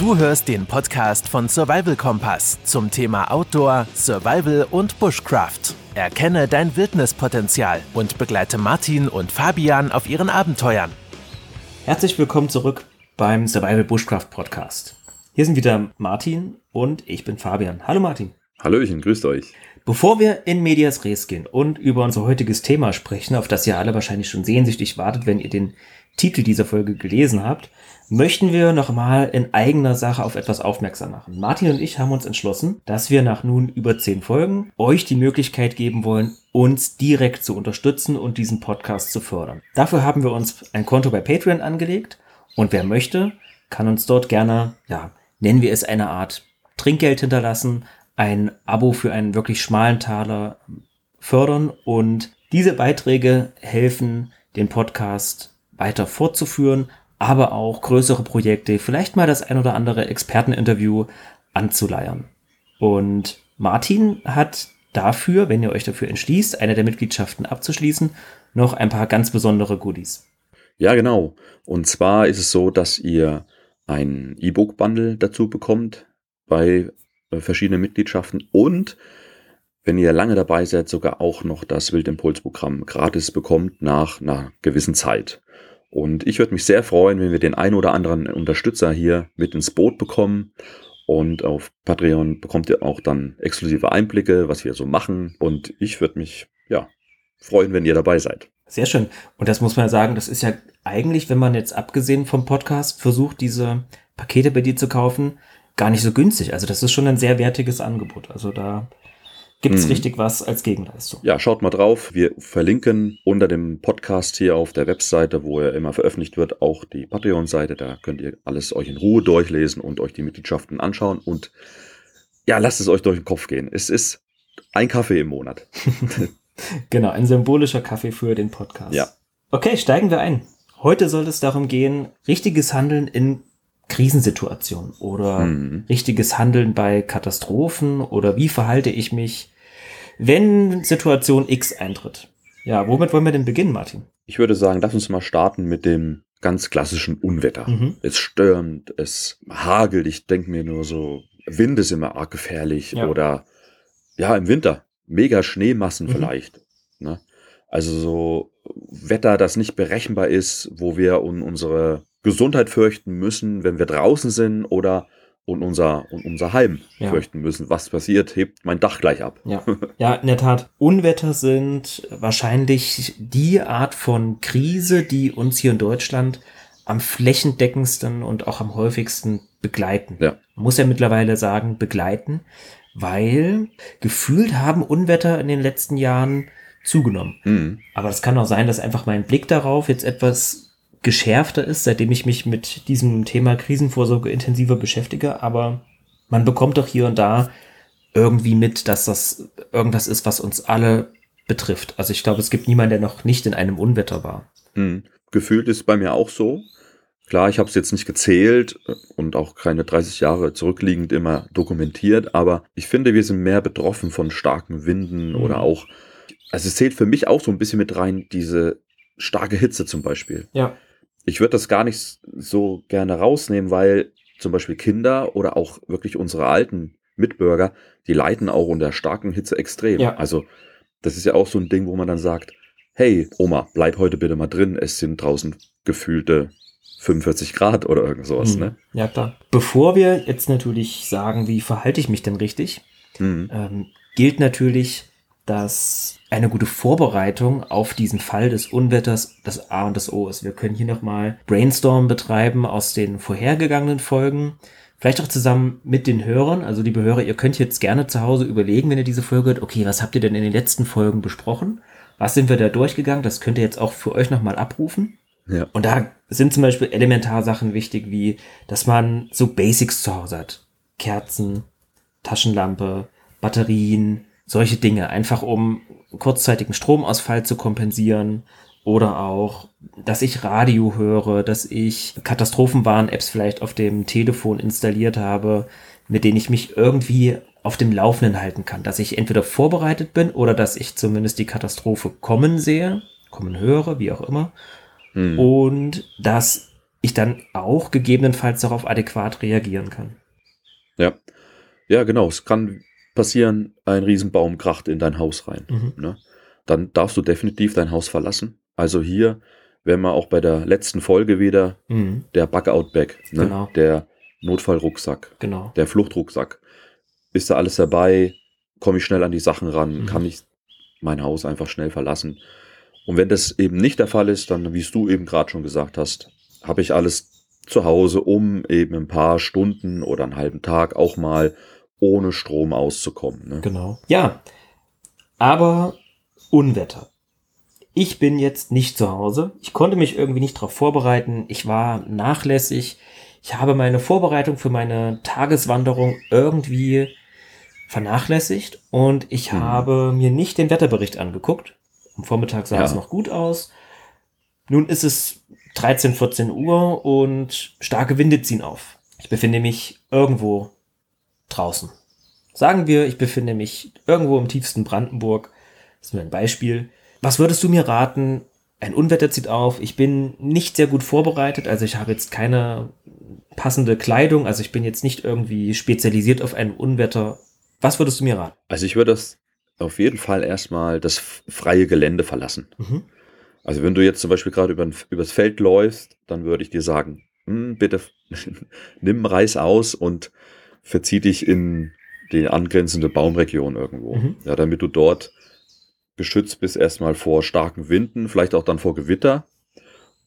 Du hörst den Podcast von Survival Kompass zum Thema Outdoor, Survival und Bushcraft. Erkenne dein Wildnispotenzial und begleite Martin und Fabian auf ihren Abenteuern. Herzlich willkommen zurück beim Survival Bushcraft Podcast. Hier sind wieder Martin und ich bin Fabian. Hallo Martin. Hallöchen, grüßt euch. Bevor wir in Medias Res gehen und über unser heutiges Thema sprechen, auf das ihr alle wahrscheinlich schon sehnsüchtig wartet, wenn ihr den Titel dieser Folge gelesen habt, möchten wir nochmal in eigener Sache auf etwas aufmerksam machen. Martin und ich haben uns entschlossen, dass wir nach nun über zehn Folgen euch die Möglichkeit geben wollen, uns direkt zu unterstützen und diesen Podcast zu fördern. Dafür haben wir uns ein Konto bei Patreon angelegt und wer möchte, kann uns dort gerne, ja, nennen wir es eine Art Trinkgeld hinterlassen, ein Abo für einen wirklich schmalen Taler fördern und diese Beiträge helfen, den Podcast weiter fortzuführen, aber auch größere Projekte, vielleicht mal das ein oder andere Experteninterview anzuleiern. Und Martin hat dafür, wenn ihr euch dafür entschließt, eine der Mitgliedschaften abzuschließen, noch ein paar ganz besondere Goodies. Ja, genau. Und zwar ist es so, dass ihr ein E-Book-Bundle dazu bekommt bei äh, verschiedene Mitgliedschaften und wenn ihr lange dabei seid, sogar auch noch das Wildimpuls-Programm gratis bekommt nach einer gewissen Zeit. Und ich würde mich sehr freuen, wenn wir den ein oder anderen Unterstützer hier mit ins Boot bekommen. Und auf Patreon bekommt ihr auch dann exklusive Einblicke, was wir so machen. Und ich würde mich, ja, freuen, wenn ihr dabei seid. Sehr schön. Und das muss man sagen, das ist ja eigentlich, wenn man jetzt abgesehen vom Podcast versucht, diese Pakete bei dir zu kaufen, gar nicht so günstig. Also das ist schon ein sehr wertiges Angebot. Also da gibt es hm. richtig was als Gegenleistung. Ja, schaut mal drauf. Wir verlinken unter dem Podcast hier auf der Webseite, wo er immer veröffentlicht wird, auch die Patreon-Seite. Da könnt ihr alles euch in Ruhe durchlesen und euch die Mitgliedschaften anschauen. Und ja, lasst es euch durch den Kopf gehen. Es ist ein Kaffee im Monat. genau, ein symbolischer Kaffee für den Podcast. Ja. Okay, steigen wir ein. Heute soll es darum gehen, richtiges Handeln in Krisensituation oder mhm. richtiges Handeln bei Katastrophen oder wie verhalte ich mich, wenn Situation X eintritt. Ja, womit wollen wir denn beginnen, Martin? Ich würde sagen, lass uns mal starten mit dem ganz klassischen Unwetter. Mhm. Es stürmt, es hagelt. Ich denke mir nur so, Wind ist immer arg gefährlich ja. oder ja, im Winter mega Schneemassen mhm. vielleicht. Ne? Also so Wetter, das nicht berechenbar ist, wo wir un unsere Gesundheit fürchten müssen, wenn wir draußen sind oder und unser, und unser Heim ja. fürchten müssen. Was passiert, hebt mein Dach gleich ab. Ja. ja, in der Tat. Unwetter sind wahrscheinlich die Art von Krise, die uns hier in Deutschland am flächendeckendsten und auch am häufigsten begleiten. Ja. Man muss ja mittlerweile sagen, begleiten, weil gefühlt haben Unwetter in den letzten Jahren zugenommen. Mhm. Aber es kann auch sein, dass einfach mein Blick darauf jetzt etwas geschärfter ist, seitdem ich mich mit diesem Thema Krisenvorsorge intensiver beschäftige, aber man bekommt doch hier und da irgendwie mit, dass das irgendwas ist, was uns alle betrifft. Also ich glaube, es gibt niemanden, der noch nicht in einem Unwetter war. Hm. Gefühlt ist bei mir auch so. Klar, ich habe es jetzt nicht gezählt und auch keine 30 Jahre zurückliegend immer dokumentiert, aber ich finde, wir sind mehr betroffen von starken Winden mhm. oder auch, also es zählt für mich auch so ein bisschen mit rein, diese starke Hitze zum Beispiel. Ja ich würde das gar nicht so gerne rausnehmen, weil zum Beispiel Kinder oder auch wirklich unsere alten Mitbürger, die leiden auch unter starken Hitze extrem. Ja. Also das ist ja auch so ein Ding, wo man dann sagt, hey Oma, bleib heute bitte mal drin, es sind draußen gefühlte 45 Grad oder irgend sowas. Hm. Ne? Ja, klar. Bevor wir jetzt natürlich sagen, wie verhalte ich mich denn richtig, hm. ähm, gilt natürlich dass eine gute Vorbereitung auf diesen Fall des Unwetters das A und das O ist. Wir können hier nochmal Brainstorm betreiben aus den vorhergegangenen Folgen. Vielleicht auch zusammen mit den Hörern. Also liebe Hörer, ihr könnt jetzt gerne zu Hause überlegen, wenn ihr diese Folge hört, okay, was habt ihr denn in den letzten Folgen besprochen? Was sind wir da durchgegangen? Das könnt ihr jetzt auch für euch nochmal abrufen. Ja. Und da sind zum Beispiel Elementarsachen wichtig, wie, dass man so Basics zu Hause hat. Kerzen, Taschenlampe, Batterien, solche Dinge, einfach um kurzzeitigen Stromausfall zu kompensieren oder auch, dass ich Radio höre, dass ich Katastrophenwarn-Apps vielleicht auf dem Telefon installiert habe, mit denen ich mich irgendwie auf dem Laufenden halten kann, dass ich entweder vorbereitet bin oder dass ich zumindest die Katastrophe kommen sehe, kommen höre, wie auch immer. Hm. Und dass ich dann auch gegebenenfalls darauf adäquat reagieren kann. Ja, ja, genau. Es kann passieren, ein Riesenbaum kracht in dein Haus rein. Mhm. Ne? Dann darfst du definitiv dein Haus verlassen. Also hier wären wir auch bei der letzten Folge wieder Mhm. der Bug-Out-Bag, ne? Genau. der Notfallrucksack, Genau. der Fluchtrucksack. Ist da alles dabei? Komme ich schnell an die Sachen ran? Mhm. Kann ich mein Haus einfach schnell verlassen? Und wenn das eben nicht der Fall ist, dann, wie es du eben gerade schon gesagt hast, habe ich alles zu Hause, um eben ein paar Stunden oder einen halben Tag auch mal ohne Strom auszukommen. Ne? Genau. Ja, aber Unwetter. Ich bin jetzt nicht zu Hause. Ich konnte mich irgendwie nicht darauf vorbereiten. Ich war nachlässig. Ich habe meine Vorbereitung für meine Tageswanderung irgendwie vernachlässigt und ich Mhm. habe mir nicht den Wetterbericht angeguckt. Am Vormittag sah Ja. es noch gut aus. Nun ist es 13, 14 Uhr und starke Winde ziehen auf. Ich befinde mich irgendwo draußen. Sagen wir, ich befinde mich irgendwo im tiefsten Brandenburg. Das ist nur ein Beispiel. Was würdest du mir raten? Ein Unwetter zieht auf. Ich bin nicht sehr gut vorbereitet. Also ich habe jetzt keine passende Kleidung. Also ich bin jetzt nicht irgendwie spezialisiert auf ein Unwetter. Was würdest du mir raten? Also ich würde das auf jeden Fall erstmal das freie Gelände verlassen. Mhm. Also wenn du jetzt zum Beispiel gerade über, übers Feld läufst, dann würde ich dir sagen, hm, bitte nimm Reis aus und verzieh dich in die angrenzende Baumregion irgendwo. Mhm. Ja, damit du dort geschützt bist erstmal vor starken Winden, vielleicht auch dann vor Gewitter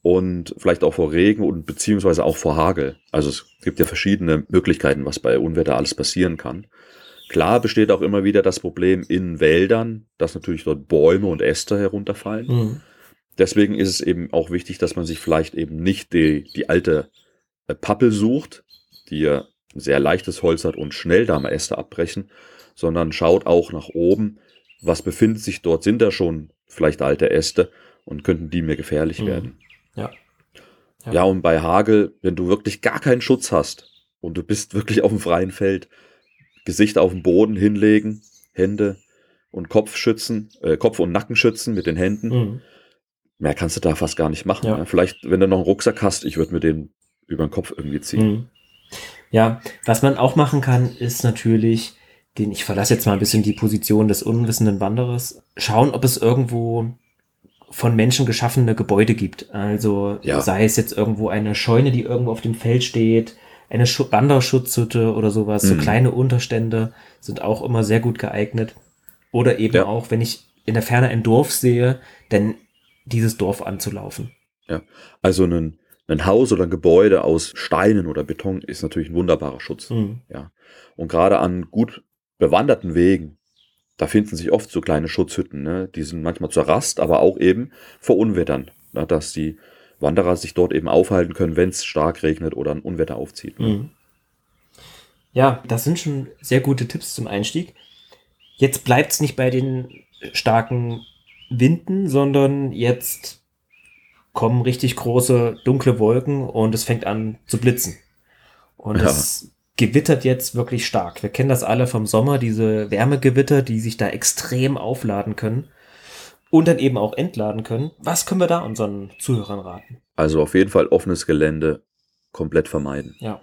und vielleicht auch vor Regen und beziehungsweise auch vor Hagel. Also es gibt ja verschiedene Möglichkeiten, was bei Unwetter alles passieren kann. Klar besteht auch immer wieder das Problem in Wäldern, dass natürlich dort Bäume und Äste herunterfallen. Mhm. Deswegen ist es eben auch wichtig, dass man sich vielleicht eben nicht die, die alte äh, Pappel sucht, die ja sehr leichtes Holz hat und schnell da mal Äste abbrechen, sondern schaut auch nach oben, was befindet sich dort, sind da schon vielleicht alte Äste und könnten die mir gefährlich Mhm. werden. Ja. Ja. Ja. und bei Hagel, wenn du wirklich gar keinen Schutz hast und du bist wirklich auf dem freien Feld, Gesicht auf den Boden hinlegen, Hände und Kopf schützen, äh, Kopf und Nacken schützen mit den Händen. Mhm. Mehr kannst du da fast gar nicht machen. Ja. Ne? Vielleicht, wenn du noch einen Rucksack hast, ich würde mir den über den Kopf irgendwie ziehen. Mhm. Ja, was man auch machen kann, ist natürlich, den ich verlasse jetzt mal ein bisschen die Position des unwissenden Wanderers, schauen, ob es irgendwo von Menschen geschaffene Gebäude gibt. Also Ja. sei es jetzt irgendwo eine Scheune, die irgendwo auf dem Feld steht, eine Schu Wanderschutzhütte oder sowas, so Mhm. kleine Unterstände sind auch immer sehr gut geeignet. Oder eben Ja. auch, wenn ich in der Ferne ein Dorf sehe, dann dieses Dorf anzulaufen. Also ein, ein Haus oder ein Gebäude aus Steinen oder Beton ist natürlich ein wunderbarer Schutz. Mhm. Ja. Und gerade an gut bewanderten Wegen, da finden sich oft so kleine Schutzhütten. Ne? Die sind manchmal zur Rast, aber auch eben vor Unwettern, ne? dass die Wanderer sich dort eben aufhalten können, wenn es stark regnet oder ein Unwetter aufzieht. Ne? Mhm. Ja, das sind schon sehr gute Tipps zum Einstieg. Jetzt bleibt es nicht bei den starken Winden, sondern jetzt kommen richtig große dunkle Wolken und es fängt an zu blitzen. Und Ja. es gewittert jetzt wirklich stark. Wir kennen das alle vom Sommer, diese Wärmegewitter, die sich da extrem aufladen können und dann eben auch entladen können. Was können wir da unseren Zuhörern raten? Also auf jeden Fall offenes Gelände komplett vermeiden. Ja.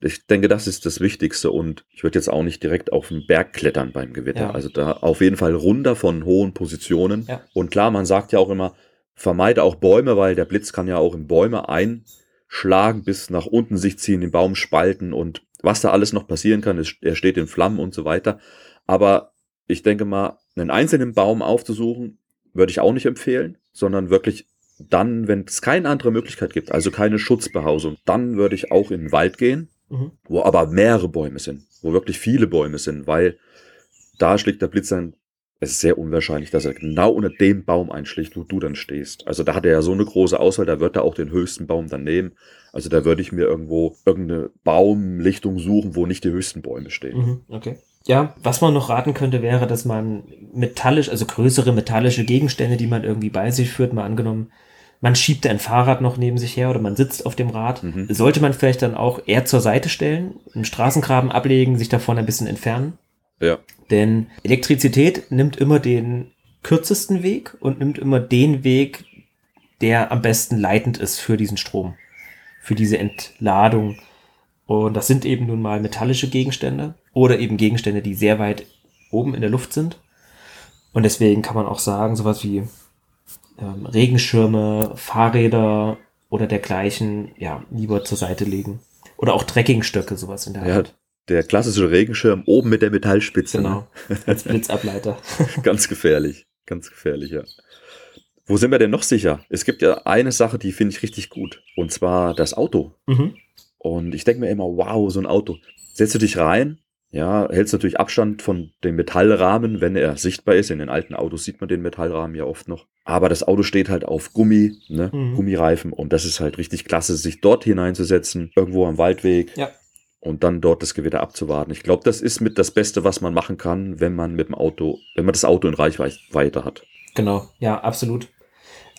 Ich denke, das ist das Wichtigste und ich würde jetzt auch nicht direkt auf den Berg klettern beim Gewitter. Ja. Also da auf jeden Fall runter von hohen Positionen. Ja. Und klar, man sagt ja auch immer, vermeide auch Bäume, weil der Blitz kann ja auch in Bäume einschlagen, bis nach unten sich ziehen, den Baum spalten und was da alles noch passieren kann, er steht in Flammen und so weiter. Aber ich denke mal, einen einzelnen Baum aufzusuchen, würde ich auch nicht empfehlen, sondern wirklich dann, wenn es keine andere Möglichkeit gibt, also keine Schutzbehausung, dann würde ich auch in den Wald gehen, Mhm. wo aber mehrere Bäume sind, wo wirklich viele Bäume sind, weil da schlägt der Blitz dann, es ist sehr unwahrscheinlich, dass er genau unter dem Baum einschlägt, wo du dann stehst. Also da hat er ja so eine große Auswahl, da wird er auch den höchsten Baum dann nehmen. Also da würde ich mir irgendwo irgendeine Baumlichtung suchen, wo nicht die höchsten Bäume stehen. Mhm, okay. Ja, was man noch raten könnte, wäre, dass man metallisch, also größere metallische Gegenstände, die man irgendwie bei sich führt, mal angenommen, man schiebt ein Fahrrad noch neben sich her oder man sitzt auf dem Rad, Mhm. sollte man vielleicht dann auch eher zur Seite stellen, einen Straßengraben ablegen, sich davon ein bisschen entfernen. Ja, Denn Elektrizität nimmt immer den kürzesten Weg und nimmt immer den Weg, der am besten leitend ist für diesen Strom. für diese Entladung. Und das sind eben nun mal metallische Gegenstände oder eben Gegenstände, die sehr weit oben in der Luft sind. Und deswegen kann man auch sagen, sowas wie ähm, Regenschirme, Fahrräder oder dergleichen, ja, lieber zur Seite legen. Oder auch Trekkingstöcke, sowas in der ja, Art. Der klassische Regenschirm oben mit der Metallspitze. Genau, ne? als Blitzableiter. ganz gefährlich, ganz gefährlich, ja. Wo sind wir denn noch sicher? Es gibt ja eine Sache, die finde ich richtig gut. Und zwar das Auto. Mhm. Und ich denke mir immer, wow, so ein Auto. Setzt du dich rein, ja, hältst natürlich Abstand von dem Metallrahmen, wenn er sichtbar ist. In den alten Autos sieht man den Metallrahmen ja oft noch. Aber das Auto steht halt auf Gummi, ne, mhm. Gummireifen. Und das ist halt richtig klasse, sich dort hineinzusetzen, irgendwo am Waldweg. Ja. Und dann dort das Gewitter abzuwarten. Ich glaube, das ist mit das Beste, was man machen kann, wenn man mit dem Auto, wenn man das Auto in Reichweite hat. Genau, ja, absolut.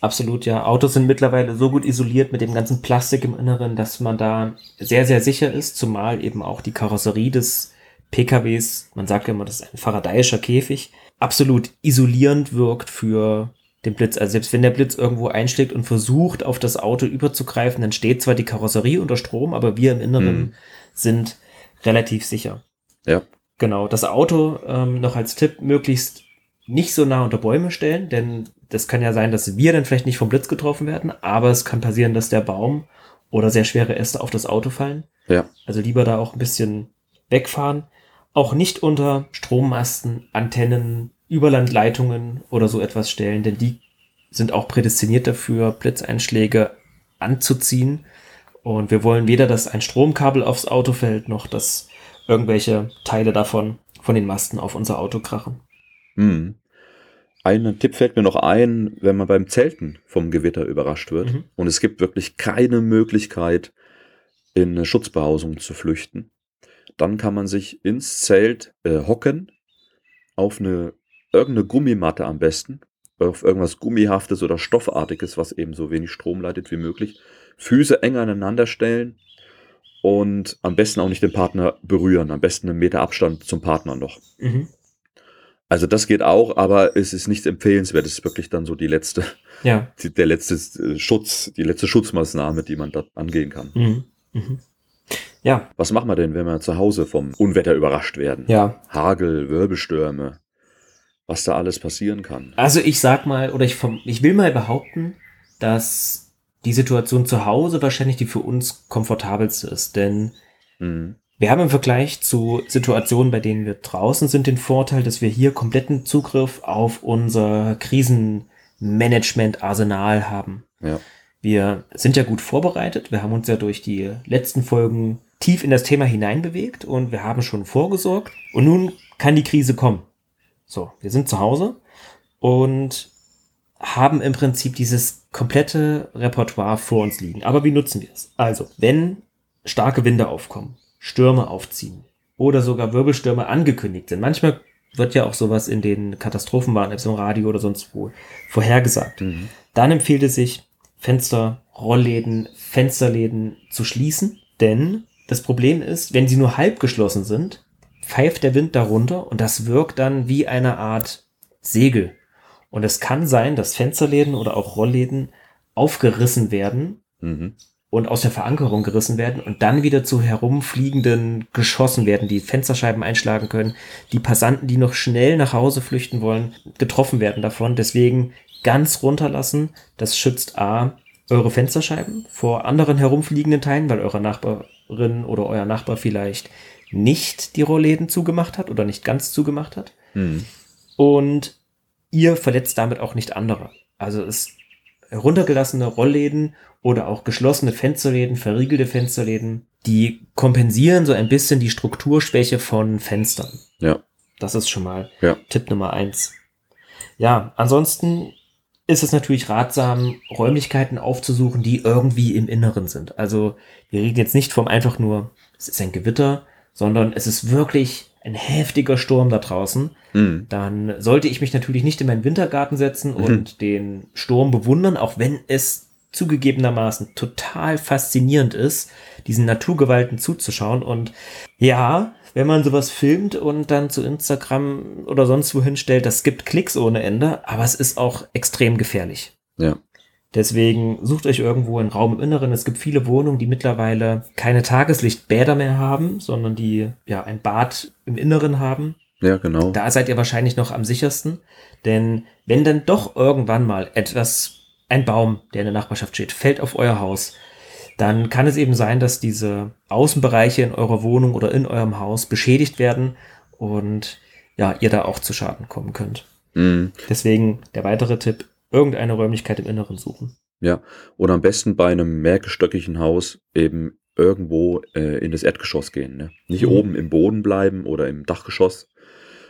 Absolut, ja. Autos sind mittlerweile so gut isoliert mit dem ganzen Plastik im Inneren, dass man da sehr, sehr sicher ist, zumal eben auch die Karosserie des PKWs, man sagt ja immer, das ist ein faradayischer Käfig, absolut isolierend wirkt für den Blitz. Also selbst wenn der Blitz irgendwo einschlägt und versucht, auf das Auto überzugreifen, dann steht zwar die Karosserie unter Strom, aber wir im Inneren mhm. Sind relativ sicher. Ja. Genau. Das Auto ähm, noch als Tipp möglichst nicht so nah unter Bäume stellen, denn das kann ja sein, dass wir dann vielleicht nicht vom Blitz getroffen werden, aber es kann passieren, dass der Baum oder sehr schwere Äste auf das Auto fallen. Ja. Also lieber da auch ein bisschen wegfahren. Auch nicht unter Strommasten, Antennen, Überlandleitungen oder so etwas stellen, denn die sind auch prädestiniert dafür, Blitzeinschläge anzuziehen. Und wir wollen weder, dass ein Stromkabel aufs Auto fällt, noch dass irgendwelche Teile davon von den Masten auf unser Auto krachen. Hm. Ein Tipp fällt mir noch ein, wenn man beim Zelten vom Gewitter überrascht wird mhm. und es gibt wirklich keine Möglichkeit, in eine Schutzbehausung zu flüchten, dann kann man sich ins Zelt äh, hocken, auf eine irgendeine Gummimatte am besten, auf irgendwas Gummihaftes oder Stoffartiges, was eben so wenig Strom leitet wie möglich, Füße eng aneinander stellen und am besten auch nicht den Partner berühren, am besten einen Meter Abstand zum Partner noch. Mhm. Also das geht auch, aber es ist nicht empfehlenswert. Es ist wirklich dann so die letzte, ja. die, der letzte äh, Schutz, die letzte Schutzmaßnahme, die man da angehen kann. Mhm. Mhm. Ja. Was machen wir denn, wenn wir zu Hause vom Unwetter überrascht werden? Ja. Hagel, Wirbelstürme, was da alles passieren kann. Also ich sag mal, oder ich, vom, ich will mal behaupten, dass die Situation zu Hause wahrscheinlich die für uns komfortabelste ist, denn mhm. Wir haben im Vergleich zu Situationen, bei denen wir draußen sind, den Vorteil, dass wir hier kompletten Zugriff auf unser Krisenmanagement-Arsenal haben. Ja. Wir sind ja gut vorbereitet. Wir haben uns ja durch die letzten Folgen tief in das Thema hineinbewegt und wir haben schon vorgesorgt. Und nun kann die Krise kommen. So, wir sind zu Hause und haben im Prinzip dieses komplette Repertoire vor uns liegen. Aber wie nutzen wir es? Also, wenn starke Winde aufkommen, Stürme aufziehen oder sogar Wirbelstürme angekündigt sind. Manchmal wird ja auch sowas in den Katastrophenwarn-Apps im Radio oder sonst wo vorhergesagt. Mhm. Dann empfiehlt es sich, Fenster, Rollläden, Fensterläden zu schließen, denn das Problem ist, wenn sie nur halb geschlossen sind, pfeift der Wind darunter und das wirkt dann wie eine Art Segel. Und es kann sein, dass Fensterläden oder auch Rollläden aufgerissen werden mhm und aus der Verankerung gerissen werden und dann wieder zu herumfliegenden geschossen werden, die Fensterscheiben einschlagen können, die Passanten, die noch schnell nach Hause flüchten wollen, getroffen werden davon. Deswegen ganz runterlassen. Das schützt A, eure Fensterscheiben vor anderen herumfliegenden Teilen, weil eure Nachbarin oder euer Nachbar vielleicht nicht die Rollläden zugemacht hat oder nicht ganz zugemacht hat. Mhm. Und ihr verletzt damit auch nicht andere. Also es heruntergelassene Rollläden oder auch geschlossene Fensterläden, verriegelte Fensterläden, die kompensieren so ein bisschen die Strukturschwäche von Fenstern. Ja. Das ist schon mal ja. Tipp Nummer eins. Ja, ansonsten ist es natürlich ratsam, Räumlichkeiten aufzusuchen, die irgendwie im Inneren sind. Also wir reden jetzt nicht vom einfach nur, es ist ein Gewitter, sondern es ist wirklich ein heftiger Sturm da draußen. Mhm. Dann sollte ich mich natürlich nicht in meinen Wintergarten setzen mhm. und den Sturm bewundern, auch wenn es zugegebenermaßen total faszinierend ist, diesen Naturgewalten zuzuschauen. Und ja, wenn man sowas filmt und dann zu Instagram oder sonst wohin stellt, das gibt Klicks ohne Ende, aber es ist auch extrem gefährlich. Ja. Deswegen sucht euch irgendwo einen Raum im Inneren. Es gibt viele Wohnungen, die mittlerweile keine Tageslichtbäder mehr haben, sondern die ja ein Bad im Inneren haben. Ja, genau. Da seid ihr wahrscheinlich noch am sichersten. Denn wenn dann doch irgendwann mal etwas, ein Baum, der in der Nachbarschaft steht, fällt auf euer Haus, dann kann es eben sein, dass diese Außenbereiche in eurer Wohnung oder in eurem Haus beschädigt werden und ja, ihr da auch zu Schaden kommen könnt. Mhm. Deswegen der weitere Tipp, irgendeine Räumlichkeit im Inneren suchen. Ja, oder am besten bei einem mehrgestöckigen Haus eben irgendwo äh, in das Erdgeschoss gehen. Ne? Nicht Mhm. oben im Boden bleiben oder im Dachgeschoss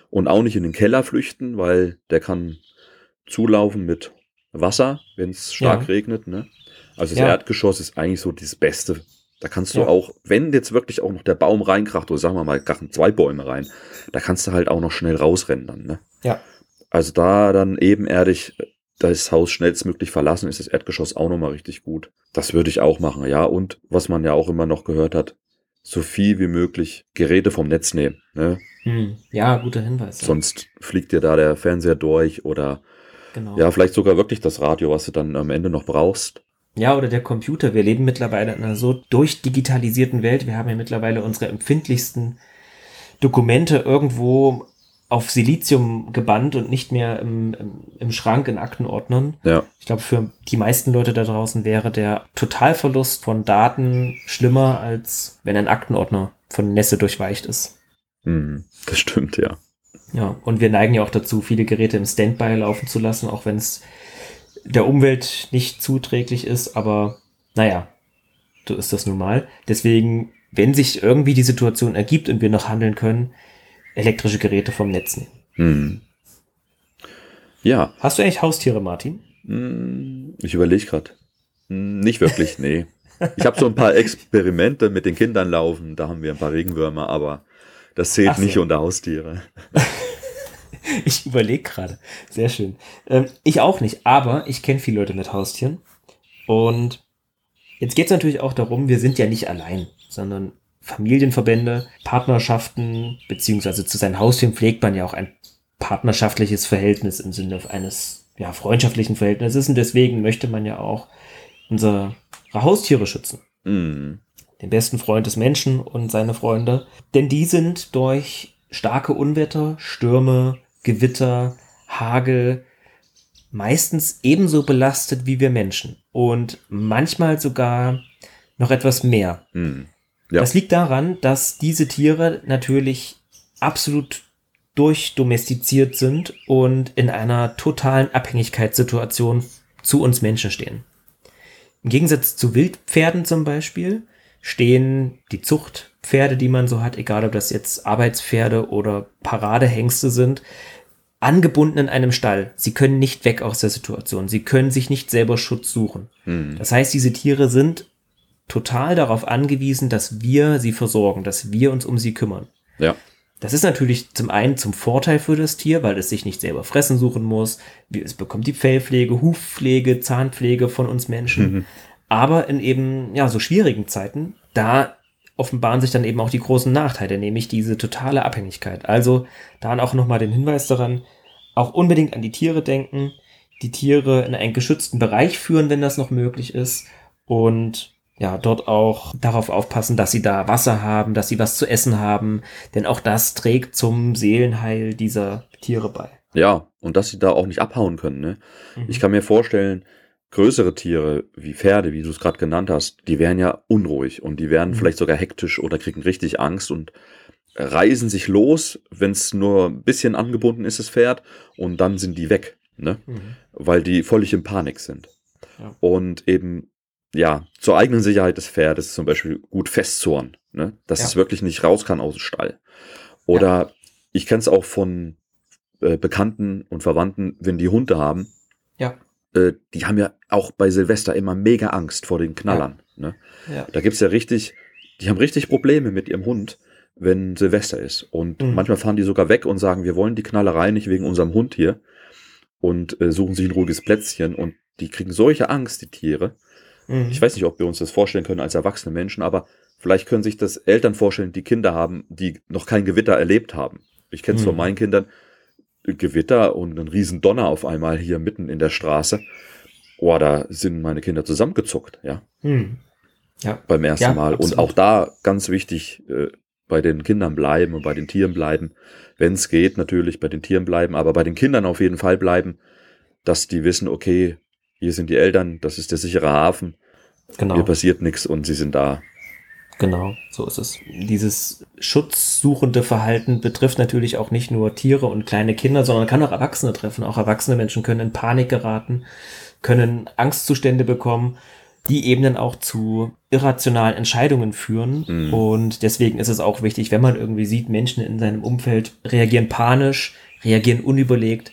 und auch nicht in den Keller flüchten, weil der kann zulaufen mit Wasser, wenn es stark Ja. regnet. Ne? Also das Ja. Erdgeschoss ist eigentlich so das Beste. Da kannst du Ja. auch, wenn jetzt wirklich auch noch der Baum reinkracht, oder sagen wir mal, krachen zwei Bäume rein, da kannst du halt auch noch schnell rausrennen dann. Ne? Ja. Also da dann ebenerdig das Haus schnellstmöglich verlassen, ist das Erdgeschoss auch nochmal richtig gut. Das würde ich auch machen, ja. Und was man ja auch immer noch gehört hat, so viel wie möglich Geräte vom Netz nehmen. Ne? Hm. Ja, guter Hinweis. ja. Sonst fliegt dir da der Fernseher durch oder Genau. ja, vielleicht sogar wirklich das Radio, was du dann am Ende noch brauchst. Ja, oder der Computer. Wir leben mittlerweile in einer so durchdigitalisierten Welt. Wir haben ja mittlerweile unsere empfindlichsten Dokumente irgendwo auf Silizium gebannt und nicht mehr im, im, im Schrank in Aktenordnern. Ja, Ich glaube, für die meisten Leute da draußen wäre der Totalverlust von Daten schlimmer, als wenn ein Aktenordner von Nässe durchweicht ist. hm, das stimmt, ja. Ja, und wir neigen ja auch dazu, viele Geräte im Standby laufen zu lassen, auch wenn es der Umwelt nicht zuträglich ist, aber naja, so ist das nun mal. Deswegen, wenn sich irgendwie die Situation ergibt und wir noch handeln können, elektrische Geräte vom Netz nehmen. Hm. Ja, Hast du eigentlich Haustiere, Martin? hm, ich überlege gerade. Nicht wirklich, nee. Ich habe so ein paar Experimente mit den Kindern laufen, da haben wir ein paar Regenwürmer, aber das zählt so. nicht unter Haustiere. Ich überlege gerade. Sehr schön. Ähm, ich auch nicht, aber ich kenne viele Leute mit Haustieren. Und jetzt geht es natürlich auch darum, wir sind ja nicht allein, sondern Familienverbände, Partnerschaften, beziehungsweise zu seinen Haustieren pflegt man ja auch ein partnerschaftliches Verhältnis im Sinne eines ja, freundschaftlichen Verhältnisses. Und deswegen möchte man ja auch unsere Haustiere schützen Hm. den besten Freund des Menschen und seine Freunde. Denn die sind durch starke Unwetter, Stürme, Gewitter, Hagel meistens ebenso belastet wie wir Menschen. Und manchmal sogar noch etwas mehr. Hm. Ja. Das liegt daran, dass diese Tiere natürlich absolut durchdomestiziert sind und in einer totalen Abhängigkeitssituation zu uns Menschen stehen. Im Gegensatz zu Wildpferden zum Beispiel stehen die Zuchtpferde, die man so hat, egal ob das jetzt Arbeitspferde oder Paradehengste sind, angebunden in einem Stall. Sie können nicht weg aus der Situation. Sie können sich nicht selber Schutz suchen. Hm. Das heißt, diese Tiere sind total darauf angewiesen, dass wir sie versorgen, dass wir uns um sie kümmern. Ja. Das ist natürlich zum einen zum Vorteil für das Tier, weil es sich nicht selber fressen suchen muss. Es bekommt die Fellpflege, Hufpflege, Zahnpflege von uns Menschen. Mhm. Aber in eben, ja, so schwierigen Zeiten, da offenbaren sich dann eben auch die großen Nachteile, nämlich diese totale Abhängigkeit. Also da auch nochmal den Hinweis daran, auch unbedingt an die Tiere denken, die Tiere in einen geschützten Bereich führen, wenn das noch möglich ist und ja, dort auch darauf aufpassen, dass sie da Wasser haben, dass sie was zu essen haben, denn auch das trägt zum Seelenheil dieser Tiere bei. Ja, und dass sie da auch nicht abhauen können. Ne? Mhm. Ich kann mir vorstellen, größere Tiere wie Pferde, wie du es gerade genannt hast, die wären ja unruhig und die werden Mhm. vielleicht sogar hektisch oder kriegen richtig Angst und reisen sich los, wenn es nur ein bisschen angebunden ist, das Pferd, und dann sind die weg, ne? Mhm. weil die völlig in Panik sind. Ja. Und eben, ja, zur eigenen Sicherheit des Pferdes zum Beispiel gut festzurren, ne? dass Ja. es wirklich nicht raus kann aus dem Stall. Oder ich kenne es auch von äh, Bekannten und Verwandten, wenn die Hunde haben, Ja. äh, die haben ja auch bei Silvester immer mega Angst vor den Knallern. Ne? Ja. Da gibt's ja richtig, die haben richtig Probleme mit ihrem Hund, wenn Silvester ist. Und Mhm. manchmal fahren die sogar weg und sagen, wir wollen die Knallerei nicht wegen unserem Hund hier und äh, suchen sich ein ruhiges Plätzchen und die kriegen solche Angst, die Tiere. Mhm. Ich weiß nicht, ob wir uns das vorstellen können als erwachsene Menschen, aber vielleicht können sich das Eltern vorstellen, die Kinder haben, die noch kein Gewitter erlebt haben. Ich kenne es von Mhm. meinen Kindern, Gewitter und ein riesen Donner auf einmal hier mitten in der Straße. oh, da sind meine Kinder zusammengezuckt, ja. Hm. Ja. Beim ersten Ja, Mal. absolut. Und auch da ganz wichtig, äh, bei den Kindern bleiben und bei den Tieren bleiben. Wenn es geht, natürlich bei den Tieren bleiben, aber bei den Kindern auf jeden Fall bleiben, dass die wissen, okay, hier sind die Eltern, das ist der sichere Hafen, Genau. hier passiert nichts und sie sind da. Genau, so ist es. Dieses schutzsuchende Verhalten betrifft natürlich auch nicht nur Tiere und kleine Kinder, sondern kann auch Erwachsene treffen. Auch erwachsene Menschen können in Panik geraten, können Angstzustände bekommen, die eben dann auch zu irrationalen Entscheidungen führen. Mhm. Und deswegen ist es auch wichtig, wenn man irgendwie sieht, Menschen in seinem Umfeld reagieren panisch, reagieren unüberlegt,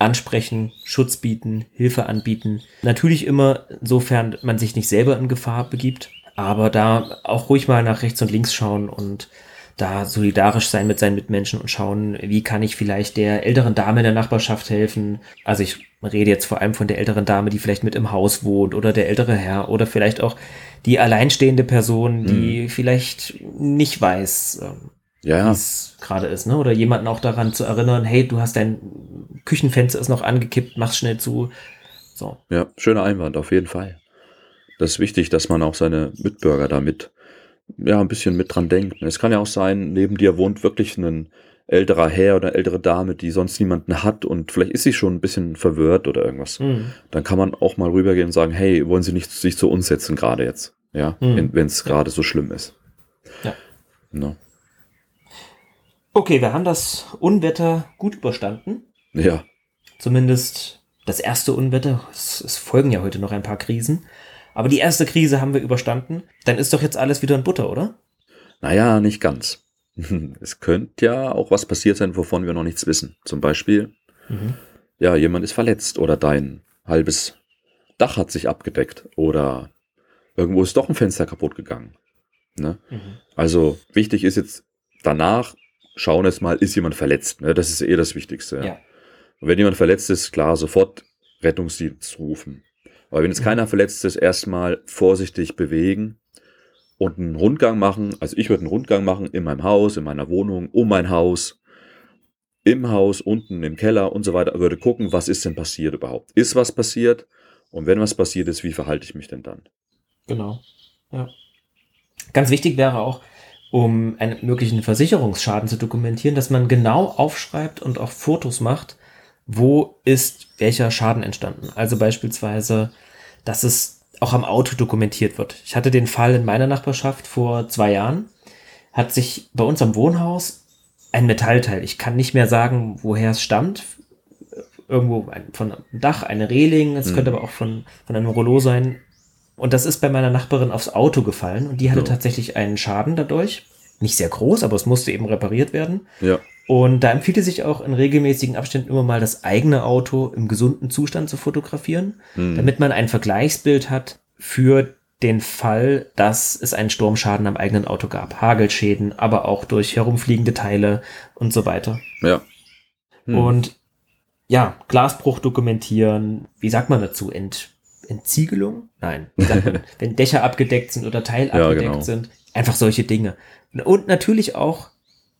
ansprechen, Schutz bieten, Hilfe anbieten. Natürlich immer, insofern man sich nicht selber in Gefahr begibt, aber da auch ruhig mal nach rechts und links schauen und da solidarisch sein mit seinen Mitmenschen und schauen, wie kann ich vielleicht der älteren Dame in der Nachbarschaft helfen. Also ich rede jetzt vor allem von der älteren Dame, die vielleicht mit im Haus wohnt oder der ältere Herr oder vielleicht auch die alleinstehende Person, die vielleicht nicht weiß, ähm, Ja, wie ja, es gerade ist, ne? Oder jemanden auch daran zu erinnern, hey, du hast dein Küchenfenster ist noch angekippt, mach's schnell zu. So. ja, schöner Einwand, auf jeden Fall. Das ist wichtig, dass man auch seine Mitbürger damit, ja, ein bisschen mit dran denkt. Es kann ja auch sein, neben dir wohnt wirklich ein älterer Herr oder ältere Dame, die sonst niemanden hat und vielleicht ist sie schon ein bisschen verwirrt oder irgendwas. Mhm. Dann kann man auch mal rübergehen und sagen, hey, wollen Sie nicht sich zu uns setzen gerade jetzt? Ja, Mhm. wenn es gerade so schlimm ist. Ja. No. Okay, wir haben das Unwetter gut überstanden. Ja, Zumindest das erste Unwetter. Es, es folgen ja heute noch ein paar Krisen. Aber die erste Krise haben wir überstanden. Dann ist doch jetzt alles wieder in Butter, oder? naja, nicht ganz. Es könnte ja auch was passiert sein, wovon wir noch nichts wissen. Zum Beispiel, Mhm. ja, jemand ist verletzt oder dein halbes Dach hat sich abgedeckt oder irgendwo ist doch ein Fenster kaputt gegangen. Ne? Mhm. Also wichtig ist jetzt danach, schauen jetzt mal, ist jemand verletzt. Ne? Das ist eh das Wichtigste. Ja. Ja. Und wenn jemand verletzt ist, klar, sofort Rettungsdienst rufen. Aber wenn jetzt Mhm. keiner verletzt ist, erstmal vorsichtig bewegen und einen Rundgang machen. Also ich würde einen Rundgang machen in meinem Haus, in meiner Wohnung, um mein Haus, im Haus, unten im Keller und so weiter. Würde gucken, was ist denn passiert überhaupt? Ist was passiert? Und wenn was passiert ist, wie verhalte ich mich denn dann? Genau. Ja. Ganz wichtig wäre auch, um einen möglichen Versicherungsschaden zu dokumentieren, dass man genau aufschreibt und auch Fotos macht, wo ist welcher Schaden entstanden. Also beispielsweise, dass es auch am Auto dokumentiert wird. Ich hatte den Fall in meiner Nachbarschaft vor zwei Jahren, hat sich bei uns am Wohnhaus ein Metallteil, ich kann nicht mehr sagen, woher es stammt, irgendwo ein, von einem Dach, eine Reling, es Mhm. könnte aber auch von, von einem Rollo sein. Und das ist bei meiner Nachbarin aufs Auto gefallen und die hatte Ja. tatsächlich einen Schaden dadurch. Nicht sehr groß, aber es musste eben repariert werden. Ja, Und da empfiehlt es sich auch in regelmäßigen Abständen immer mal das eigene Auto im gesunden Zustand zu fotografieren, Hm. damit man ein Vergleichsbild hat für den Fall, dass es einen Sturmschaden am eigenen Auto gab. Hagelschäden, aber auch durch herumfliegende Teile und so weiter. ja. Hm. Und ja, Glasbruch dokumentieren. Wie sagt man dazu? Ent, Entziegelung? Nein. Man? Wenn Dächer abgedeckt sind oder Teil Ja, abgedeckt genau. sind. Einfach solche Dinge. Und natürlich auch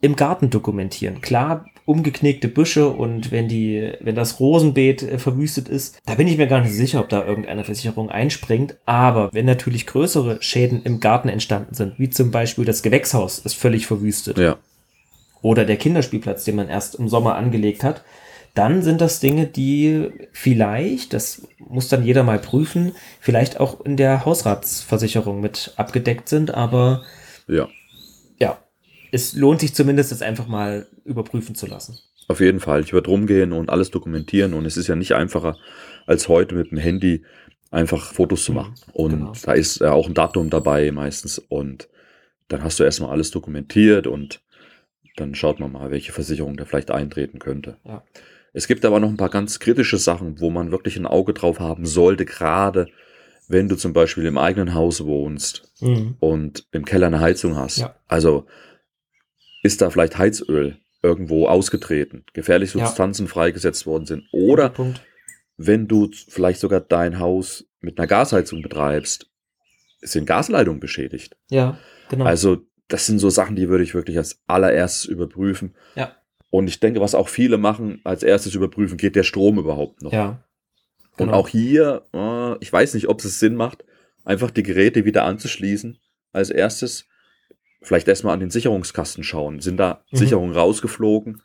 im Garten dokumentieren. Klar, umgeknickte Büsche und wenn die, wenn das Rosenbeet äh, verwüstet ist, da bin ich mir gar nicht sicher, ob da irgendeine Versicherung einspringt. Aber wenn natürlich größere Schäden im Garten entstanden sind, wie zum Beispiel das Gewächshaus ist völlig verwüstet, ja, oder der Kinderspielplatz, den man erst im Sommer angelegt hat, dann sind das Dinge, die vielleicht, das muss dann jeder mal prüfen, vielleicht auch in der Hausratsversicherung mit abgedeckt sind, aber ja. ja, es lohnt sich zumindest, das einfach mal überprüfen zu lassen. Auf jeden Fall. Ich würde rumgehen und alles dokumentieren und es ist ja nicht einfacher als heute mit dem Handy einfach Fotos zu machen. Und genau. da ist ja auch ein Datum dabei meistens und dann hast du erstmal alles dokumentiert und dann schaut man mal, welche Versicherung da vielleicht eintreten könnte. Ja. Es gibt aber noch ein paar ganz kritische Sachen, wo man wirklich ein Auge drauf haben sollte, gerade wenn du zum Beispiel im eigenen Haus wohnst Mhm. und im Keller eine Heizung hast. Ja. Also ist da vielleicht Heizöl irgendwo ausgetreten, gefährliche Ja. Substanzen freigesetzt worden sind. Oder wenn du vielleicht sogar dein Haus mit einer Gasheizung betreibst, sind Gasleitungen beschädigt. Ja, genau. Also das sind so Sachen, die würde ich wirklich als allererstes überprüfen. Ja. Und ich denke, was auch viele machen, als erstes überprüfen, geht der Strom überhaupt noch. ja, Und Genau. auch hier, äh, ich weiß nicht, ob es Sinn macht, einfach die Geräte wieder anzuschließen. Als erstes vielleicht erstmal an den Sicherungskasten schauen. Sind da Mhm. Sicherungen rausgeflogen?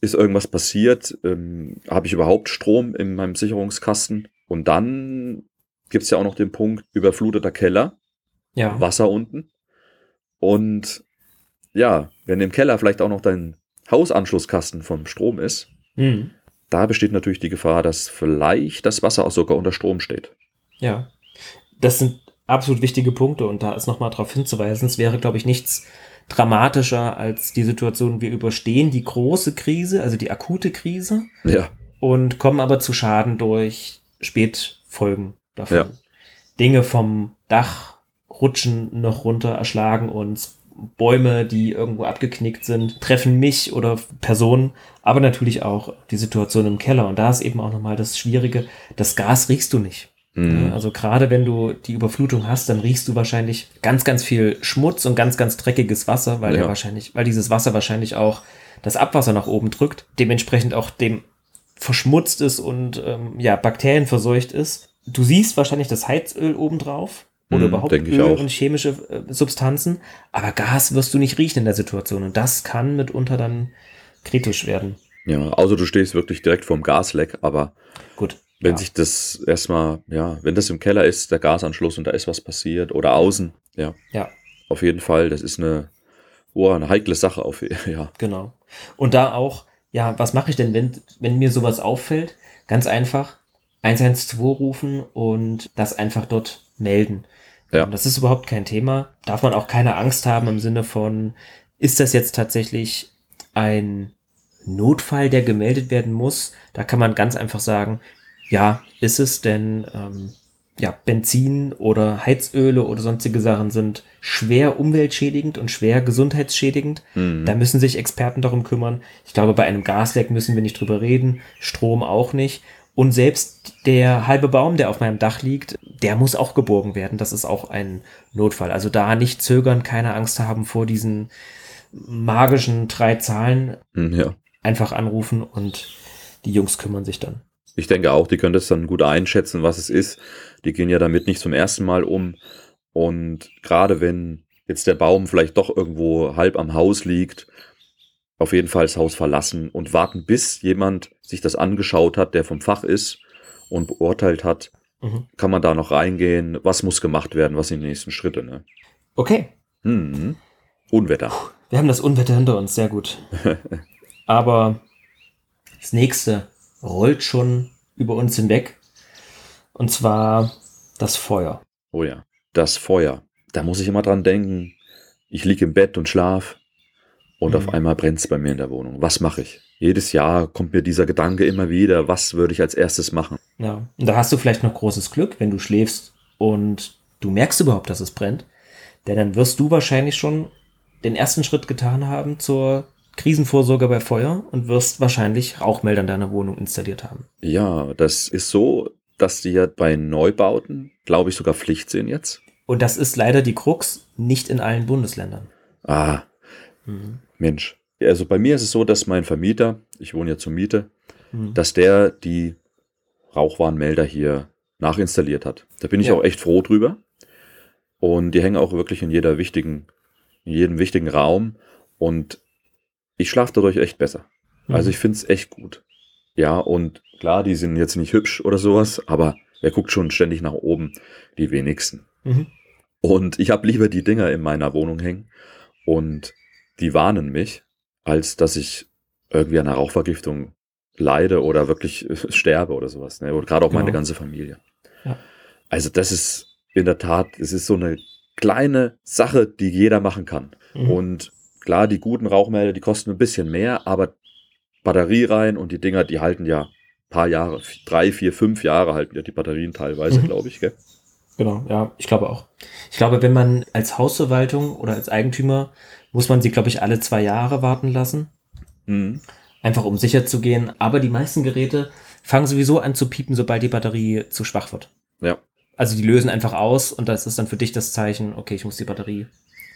Ist irgendwas passiert? Ähm, Habe ich überhaupt Strom in meinem Sicherungskasten? Und dann gibt es ja auch noch den Punkt überfluteter Keller, Ja. Wasser unten. Und ja, wenn im Keller vielleicht auch noch dein Hausanschlusskasten vom Strom ist, Mhm. da besteht natürlich die Gefahr, dass vielleicht das Wasser auch sogar unter Strom steht. Ja. Das sind absolut wichtige Punkte und da ist nochmal darauf hinzuweisen, es wäre, glaube ich, nichts dramatischer als die Situation, wir überstehen die große Krise, also die akute Krise Ja, und kommen aber zu Schaden durch Spätfolgen davon. Ja. Dinge vom Dach rutschen noch runter, erschlagen uns. Bäume, die irgendwo abgeknickt sind, treffen mich oder Personen, aber natürlich auch die Situation im Keller. Und da ist eben auch nochmal das Schwierige, das Gas riechst du nicht. Mhm. Also gerade wenn du die Überflutung hast, dann riechst du wahrscheinlich ganz, ganz viel Schmutz und ganz, ganz dreckiges Wasser, weil Ja. wahrscheinlich, weil dieses Wasser wahrscheinlich auch das Abwasser nach oben drückt, dementsprechend auch dem verschmutzt ist und ähm, ja, Bakterien verseucht ist. Du siehst wahrscheinlich das Heizöl obendrauf oder Mhm, überhaupt denke ich Öl auch. und chemische äh, Substanzen, aber Gas wirst du nicht riechen in der Situation und das kann mitunter dann kritisch werden. ja, außer du stehst wirklich direkt vorm Gasleck, aber Gut. wenn ja. sich das erstmal, ja, wenn das im Keller ist, der Gasanschluss und da ist was passiert oder außen, ja, ja. auf jeden Fall, das ist eine, oh, eine heikle Sache auf, ja. Genau. Und da auch, ja, was mache ich denn, wenn, wenn mir sowas auffällt? Ganz einfach, 112 rufen und das einfach dort melden. Ja. Das ist überhaupt kein Thema. Darf man auch keine Angst haben im Sinne von, ist das jetzt tatsächlich ein Notfall, der gemeldet werden muss? Da kann man ganz einfach sagen, ja, ist es, denn ähm, ja, Benzin oder Heizöle oder sonstige Sachen sind schwer umweltschädigend und schwer gesundheitsschädigend. Mhm. Da müssen sich Experten darum kümmern. Ich glaube, bei einem Gasleck müssen wir nicht drüber reden, Strom auch nicht. Und selbst der halbe Baum, der auf meinem Dach liegt, der muss auch geborgen werden. Das ist auch ein Notfall. Also da nicht zögern, keine Angst haben vor diesen magischen drei Zahlen. Mhm, ja. Einfach anrufen und die Jungs kümmern sich dann. Ich denke auch, die können das dann gut einschätzen, was es ist. Die gehen ja damit nicht zum ersten Mal um. Und gerade wenn jetzt der Baum vielleicht doch irgendwo halb am Haus liegt, auf jeden Fall das Haus verlassen und warten, bis jemand sich das angeschaut hat, der vom Fach ist und beurteilt hat, Mhm. kann man da noch reingehen, was muss gemacht werden, was sind die nächsten Schritte. Ne? Okay, Hm. Unwetter. wir haben das Unwetter hinter uns, sehr gut. Aber das nächste rollt schon über uns hinweg. Und zwar das Feuer. Oh ja, das Feuer. Da muss ich immer dran denken. Ich liege im Bett und schlaf und Mhm. auf einmal brennt es bei mir in der Wohnung. Was mache ich? Jedes Jahr kommt mir dieser Gedanke immer wieder, was würde ich als erstes machen? Ja. Und da hast du vielleicht noch großes Glück, wenn du schläfst und du merkst überhaupt, dass es brennt. Denn dann wirst du wahrscheinlich schon den ersten Schritt getan haben zur Krisenvorsorge bei Feuer und wirst wahrscheinlich Rauchmelder in deiner Wohnung installiert haben. Ja, das ist so, dass die ja bei Neubauten, glaube ich, sogar Pflicht sind jetzt. Und das ist leider die Krux, nicht in allen Bundesländern. Ah, Mhm. Mensch. Also bei mir ist es so, dass mein Vermieter, ich wohne ja zur Miete, Mhm. dass der die Rauchwarnmelder hier nachinstalliert hat. Da bin ich Ja. auch echt froh drüber. Und die hängen auch wirklich in jeder wichtigen, in jedem wichtigen Raum. Und ich schlafe dadurch echt besser. Mhm. Also ich finde es echt gut. Ja, und klar, die sind jetzt nicht hübsch oder sowas, aber wer guckt schon ständig nach oben? Die wenigsten. Mhm. Und ich habe lieber die Dinger in meiner Wohnung hängen und die warnen mich, als dass ich irgendwie an einer Rauchvergiftung leide oder wirklich äh, sterbe oder sowas. Ne? Und gerade auch meine Genau. ganze Familie. Ja. Also das ist in der Tat, es ist so eine kleine Sache, die jeder machen kann. Mhm. Und klar, die guten Rauchmelder, die kosten ein bisschen mehr, aber Batterie rein und die Dinger, die halten ja ein paar Jahre, drei, vier, fünf Jahre halten ja die Batterien teilweise, Mhm. glaube ich. Gell? Genau, ja, ich glaube auch. Ich glaube, wenn man als Hausverwaltung oder als Eigentümer muss man sie, glaube ich, alle zwei Jahre warten lassen, Mhm. einfach um sicher zu gehen. Aber die meisten Geräte fangen sowieso an zu piepen, sobald die Batterie zu schwach wird. Ja. Also die lösen einfach aus und das ist dann für dich das Zeichen, okay, ich muss die Batterie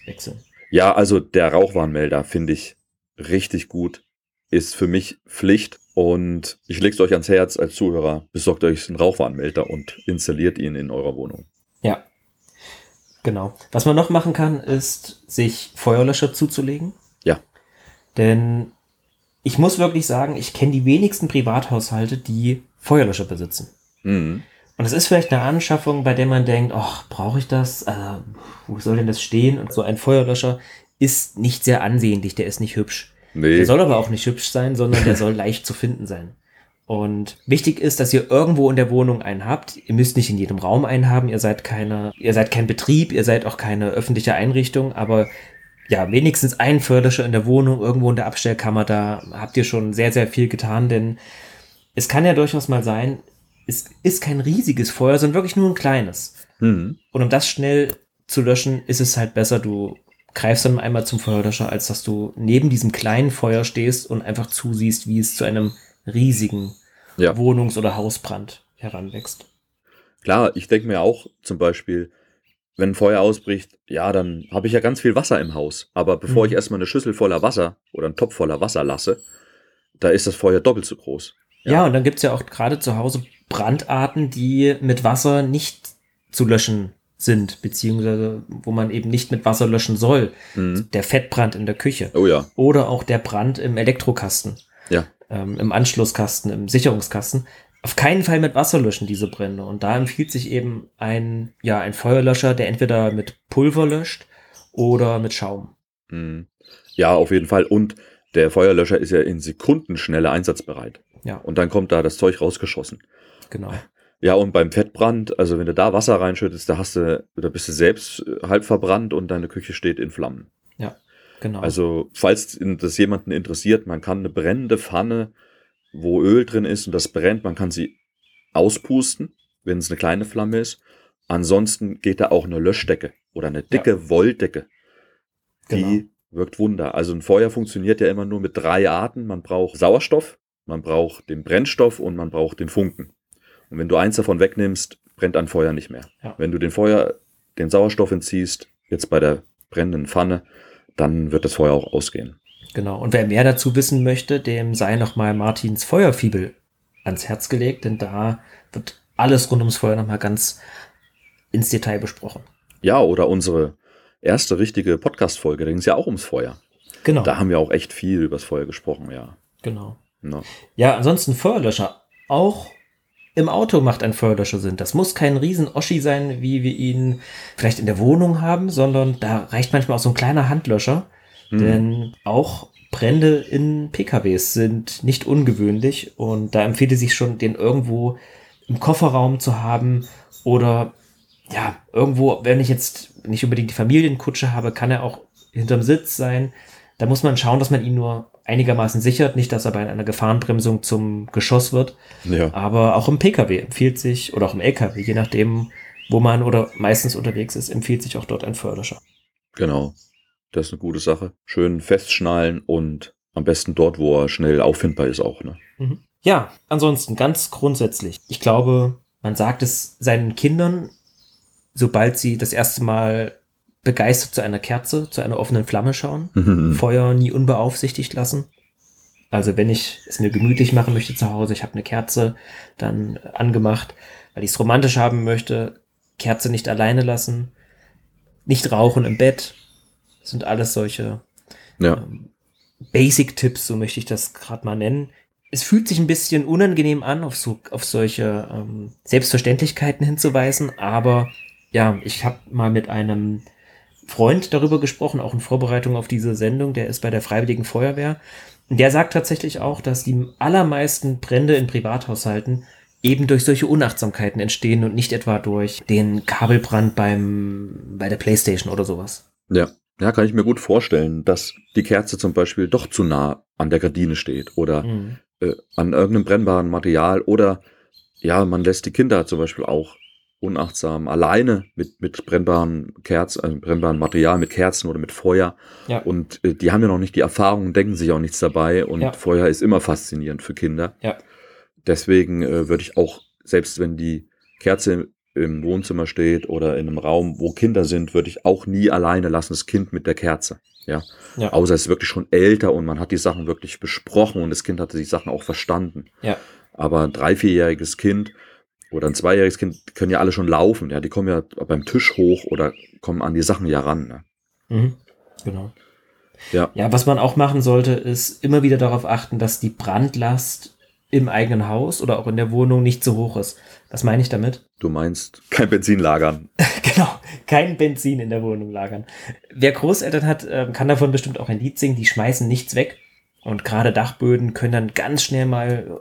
wechseln. Ja, also der Rauchwarnmelder finde ich richtig gut. Ist für mich Pflicht Und ich lege es euch ans Herz als Zuhörer, besorgt euch einen Rauchwarnmelder und installiert ihn in eurer Wohnung. Ja. Genau. Was man noch machen kann, ist, sich Feuerlöscher zuzulegen. Ja. Denn ich muss wirklich sagen, ich kenne die wenigsten Privathaushalte, die Feuerlöscher besitzen. Mhm. Und es ist vielleicht eine Anschaffung, bei der man denkt, ach, brauche ich das? Also, wo soll denn das stehen? Und so ein Feuerlöscher ist nicht sehr ansehnlich, der ist nicht hübsch. Nee. Der soll aber auch nicht hübsch sein, sondern der soll leicht zu finden sein. Und wichtig ist, dass ihr irgendwo in der Wohnung einen habt. Ihr müsst nicht in jedem Raum einen haben. Ihr seid keine, ihr seid kein Betrieb, ihr seid auch keine öffentliche Einrichtung, aber ja, wenigstens einen Förderscher in der Wohnung, irgendwo in der Abstellkammer, da habt ihr schon sehr, sehr viel getan, denn es kann ja durchaus mal sein, es ist kein riesiges Feuer, sondern wirklich nur ein kleines. Mhm. Und um das schnell zu löschen, ist es halt besser, du greifst dann einmal zum Feuerlöscher, als dass du neben diesem kleinen Feuer stehst und einfach zusiehst, wie es zu einem riesigen Ja. Wohnungs- oder Hausbrand heranwächst. Klar, ich denke mir auch zum Beispiel, wenn ein Feuer ausbricht, ja, dann habe ich ja ganz viel Wasser im Haus. Aber bevor Mhm. ich erstmal eine Schüssel voller Wasser oder einen Topf voller Wasser lasse, da ist das Feuer doppelt so groß. Ja, Ja. und dann gibt's ja auch gerade zu Hause Brandarten, die mit Wasser nicht zu löschen sind, beziehungsweise wo man eben nicht mit Wasser löschen soll. Mhm. Der Fettbrand in der Küche. Oh ja, Oder auch der Brand im Elektrokasten. Ähm, im Anschlusskasten, im Sicherungskasten, auf keinen Fall mit Wasser löschen, diese Brände. Und da empfiehlt sich eben ein, ja, ein Feuerlöscher, der entweder mit Pulver löscht oder mit Schaum. Mhm. Ja, auf jeden Fall. Und der Feuerlöscher ist ja in Sekunden schneller einsatzbereit. Ja, Und dann kommt da das Zeug rausgeschossen. genau. Ja, und beim Fettbrand, also wenn du da Wasser reinschüttest, da hast du, da bist du selbst äh, halb verbrannt und deine Küche steht in Flammen. Genau. Also, falls das jemanden interessiert, man kann eine brennende Pfanne, wo Öl drin ist und das brennt, man kann sie auspusten, wenn es eine kleine Flamme ist. Ansonsten geht da auch eine Löschdecke oder eine dicke Wolldecke. Die Genau. wirkt Wunder. Also ein Feuer funktioniert ja immer nur mit drei Arten. Man braucht Sauerstoff, man braucht den Brennstoff und man braucht den Funken. Und wenn du eins davon wegnimmst, brennt ein Feuer nicht mehr. Ja. Wenn du den Feuer, den Sauerstoff entziehst, jetzt bei der brennenden Pfanne, dann wird das Feuer auch ausgehen. Genau. Und wer mehr dazu wissen möchte, dem sei nochmal Martins Feuerfibel ans Herz gelegt, denn da wird alles rund ums Feuer nochmal ganz ins Detail besprochen. Ja, oder unsere erste richtige Podcast-Folge, da ging es ja auch ums Feuer. Genau. Da haben wir auch echt viel übers Feuer gesprochen, ja. Genau. Ne? Ja, ansonsten Feuerlöscher. Auch im Auto macht ein Feuerlöscher Sinn. Das muss kein Riesen-Oschi sein, wie wir ihn vielleicht in der Wohnung haben, sondern da reicht manchmal auch so ein kleiner Handlöscher. Hm. Denn auch Brände in PKWs sind nicht ungewöhnlich und da empfiehlt es sich schon, den irgendwo im Kofferraum zu haben oder ja, irgendwo, wenn ich jetzt nicht unbedingt die Familienkutsche habe, kann er auch hinterm Sitz sein. Da muss man schauen, dass man ihn nur einigermaßen sichert, nicht, dass er bei einer Gefahrenbremsung zum Geschoss wird. Ja. Aber auch im Pkw empfiehlt sich, oder auch im Lkw, je nachdem, wo man oder meistens unterwegs ist, empfiehlt sich auch dort ein Förderscher. Genau. Das ist eine gute Sache. Schön festschnallen und am besten dort, wo er schnell auffindbar ist auch. Ne? Ja, ansonsten ganz grundsätzlich. Ich glaube, man sagt es seinen Kindern, sobald sie das erste Mal begeistert zu einer Kerze, zu einer offenen Flamme schauen. Mhm. Feuer nie unbeaufsichtigt lassen. Also wenn ich es mir gemütlich machen möchte zu Hause, ich habe eine Kerze dann angemacht, weil ich es romantisch haben möchte, Kerze nicht alleine lassen, nicht rauchen im Bett, das sind alles solche Ja. ähm, Basic-Tipps, so möchte ich das gerade mal nennen. Es fühlt sich ein bisschen unangenehm an, auf, so, auf solche ähm, Selbstverständlichkeiten hinzuweisen, aber ja, ich habe mal mit einem Freund darüber gesprochen, auch in Vorbereitung auf diese Sendung, der ist bei der Freiwilligen Feuerwehr. Und der sagt tatsächlich auch, dass die allermeisten Brände in Privathaushalten eben durch solche Unachtsamkeiten entstehen und nicht etwa durch den Kabelbrand beim, bei der Playstation oder sowas. Ja. Ja, kann ich mir gut vorstellen, dass die Kerze zum Beispiel doch zu nah an der Gardine steht oder Mhm. äh, an irgendeinem brennbaren Material oder ja, man lässt die Kinder zum Beispiel auch unachtsam alleine mit, mit brennbaren Kerzen, also brennbaren Material, mit Kerzen oder mit Feuer. Ja. Und äh, die haben ja noch nicht die Erfahrung, denken sich auch nichts dabei und Ja. Feuer ist immer faszinierend für Kinder. Ja. Deswegen äh, würde ich auch, selbst wenn die Kerze im Wohnzimmer steht oder in einem Raum, wo Kinder sind, würde ich auch nie alleine lassen, das Kind mit der Kerze. Ja. ja. Außer es ist wirklich schon älter und man hat die Sachen wirklich besprochen und das Kind hatte die Sachen auch verstanden. Ja. Aber ein drei-, vierjähriges Kind oder ein zweijähriges Kind können ja alle schon laufen. Ja, die kommen ja beim Tisch hoch oder kommen an die Sachen ja ran. Ne? Mhm. Genau. Ja. ja, was man auch machen sollte, ist immer wieder darauf achten, dass die Brandlast im eigenen Haus oder auch in der Wohnung nicht zu hoch ist. Was meine ich damit? Du meinst kein Benzin lagern. genau, kein Benzin in der Wohnung lagern. Wer Großeltern hat, ähm, kann davon bestimmt auch ein Lied singen, die schmeißen nichts weg. Und gerade Dachböden können dann ganz schnell mal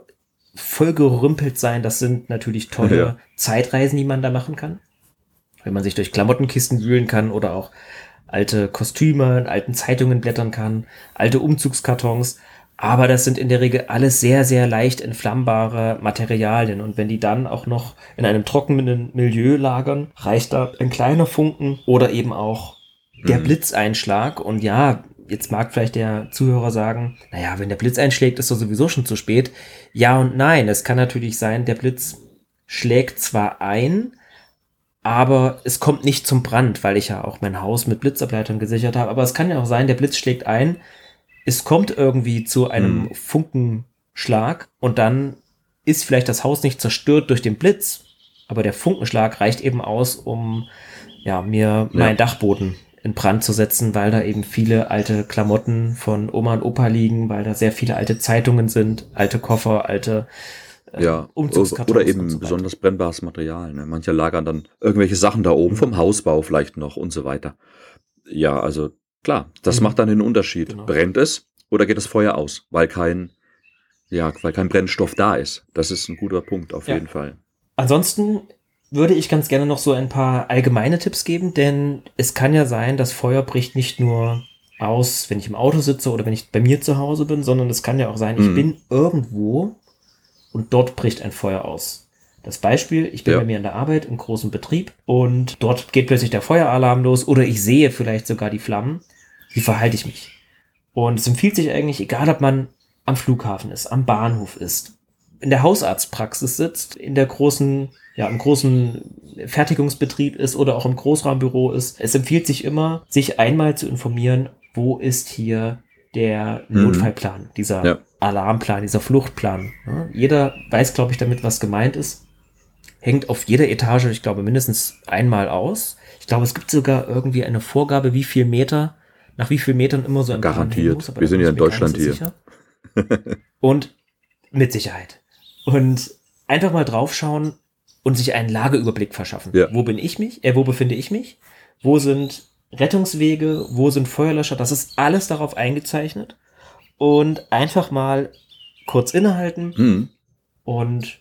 voll gerümpelt sein. Das sind natürlich tolle ja. Zeitreisen, die man da machen kann. Wenn man sich durch Klamottenkisten wühlen kann oder auch alte Kostüme, in alten Zeitungen blättern kann, alte Umzugskartons. Aber das sind in der Regel alles sehr, sehr leicht entflammbare Materialien. Und wenn die dann auch noch in einem trockenen Milieu lagern, reicht da ein kleiner Funken oder eben auch der mhm. Blitzeinschlag. Und ja, jetzt mag vielleicht der Zuhörer sagen, naja, wenn der Blitz einschlägt, ist doch sowieso schon zu spät. Ja und nein, es kann natürlich sein, der Blitz schlägt zwar ein, aber es kommt nicht zum Brand, weil ich ja auch mein Haus mit Blitzableitern gesichert habe. Aber es kann ja auch sein, der Blitz schlägt ein, es kommt irgendwie zu einem hm. Funkenschlag und dann ist vielleicht das Haus nicht zerstört durch den Blitz, aber der Funkenschlag reicht eben aus, um ja, mir ja. meinen Dachboden in Brand zu setzen, weil da eben viele alte Klamotten von Oma und Opa liegen, weil da sehr viele alte Zeitungen sind, alte Koffer, alte äh, ja, oder eben so besonders brennbares Material. Ne? Manche lagern dann irgendwelche Sachen da oben mhm. vom Hausbau vielleicht noch und so weiter. Ja, also klar, das mhm. macht dann den Unterschied. Genau. Brennt es oder geht das Feuer aus, weil kein, ja, weil kein Brennstoff da ist. Das ist ein guter Punkt auf ja. jeden Fall. Ansonsten würde ich ganz gerne noch so ein paar allgemeine Tipps geben, denn es kann ja sein, das Feuer bricht nicht nur aus, wenn ich im Auto sitze oder wenn ich bei mir zu Hause bin, sondern es kann ja auch sein, ich mhm. bin irgendwo und dort bricht ein Feuer aus. Das Beispiel, ich bin ja. bei mir in der Arbeit im großen Betrieb und dort geht plötzlich der Feueralarm los oder ich sehe vielleicht sogar die Flammen. Wie verhalte ich mich? Und es empfiehlt sich eigentlich, egal ob man am Flughafen ist, am Bahnhof ist, in der Hausarztpraxis sitzt, in der großen, ja, im großen Fertigungsbetrieb ist oder auch im Großraumbüro ist. Es empfiehlt sich immer, sich einmal zu informieren, wo ist hier der mhm. Notfallplan, dieser ja. Alarmplan, dieser Fluchtplan. Ja, jeder weiß, glaube ich, damit, was gemeint ist. Hängt auf jeder Etage, ich glaube, mindestens einmal aus. Ich glaube, es gibt sogar irgendwie eine Vorgabe, wie viel Meter, nach wie vielen Metern immer so ein Garantiert. Muss, Wir sind ja in Deutschland hier. Und mit Sicherheit. Und einfach mal draufschauen und sich einen Lageüberblick verschaffen. Ja. Wo bin ich mich? Äh, wo befinde ich mich? Wo sind Rettungswege? Wo sind Feuerlöscher? Das ist alles darauf eingezeichnet. Und einfach mal kurz innehalten mhm. und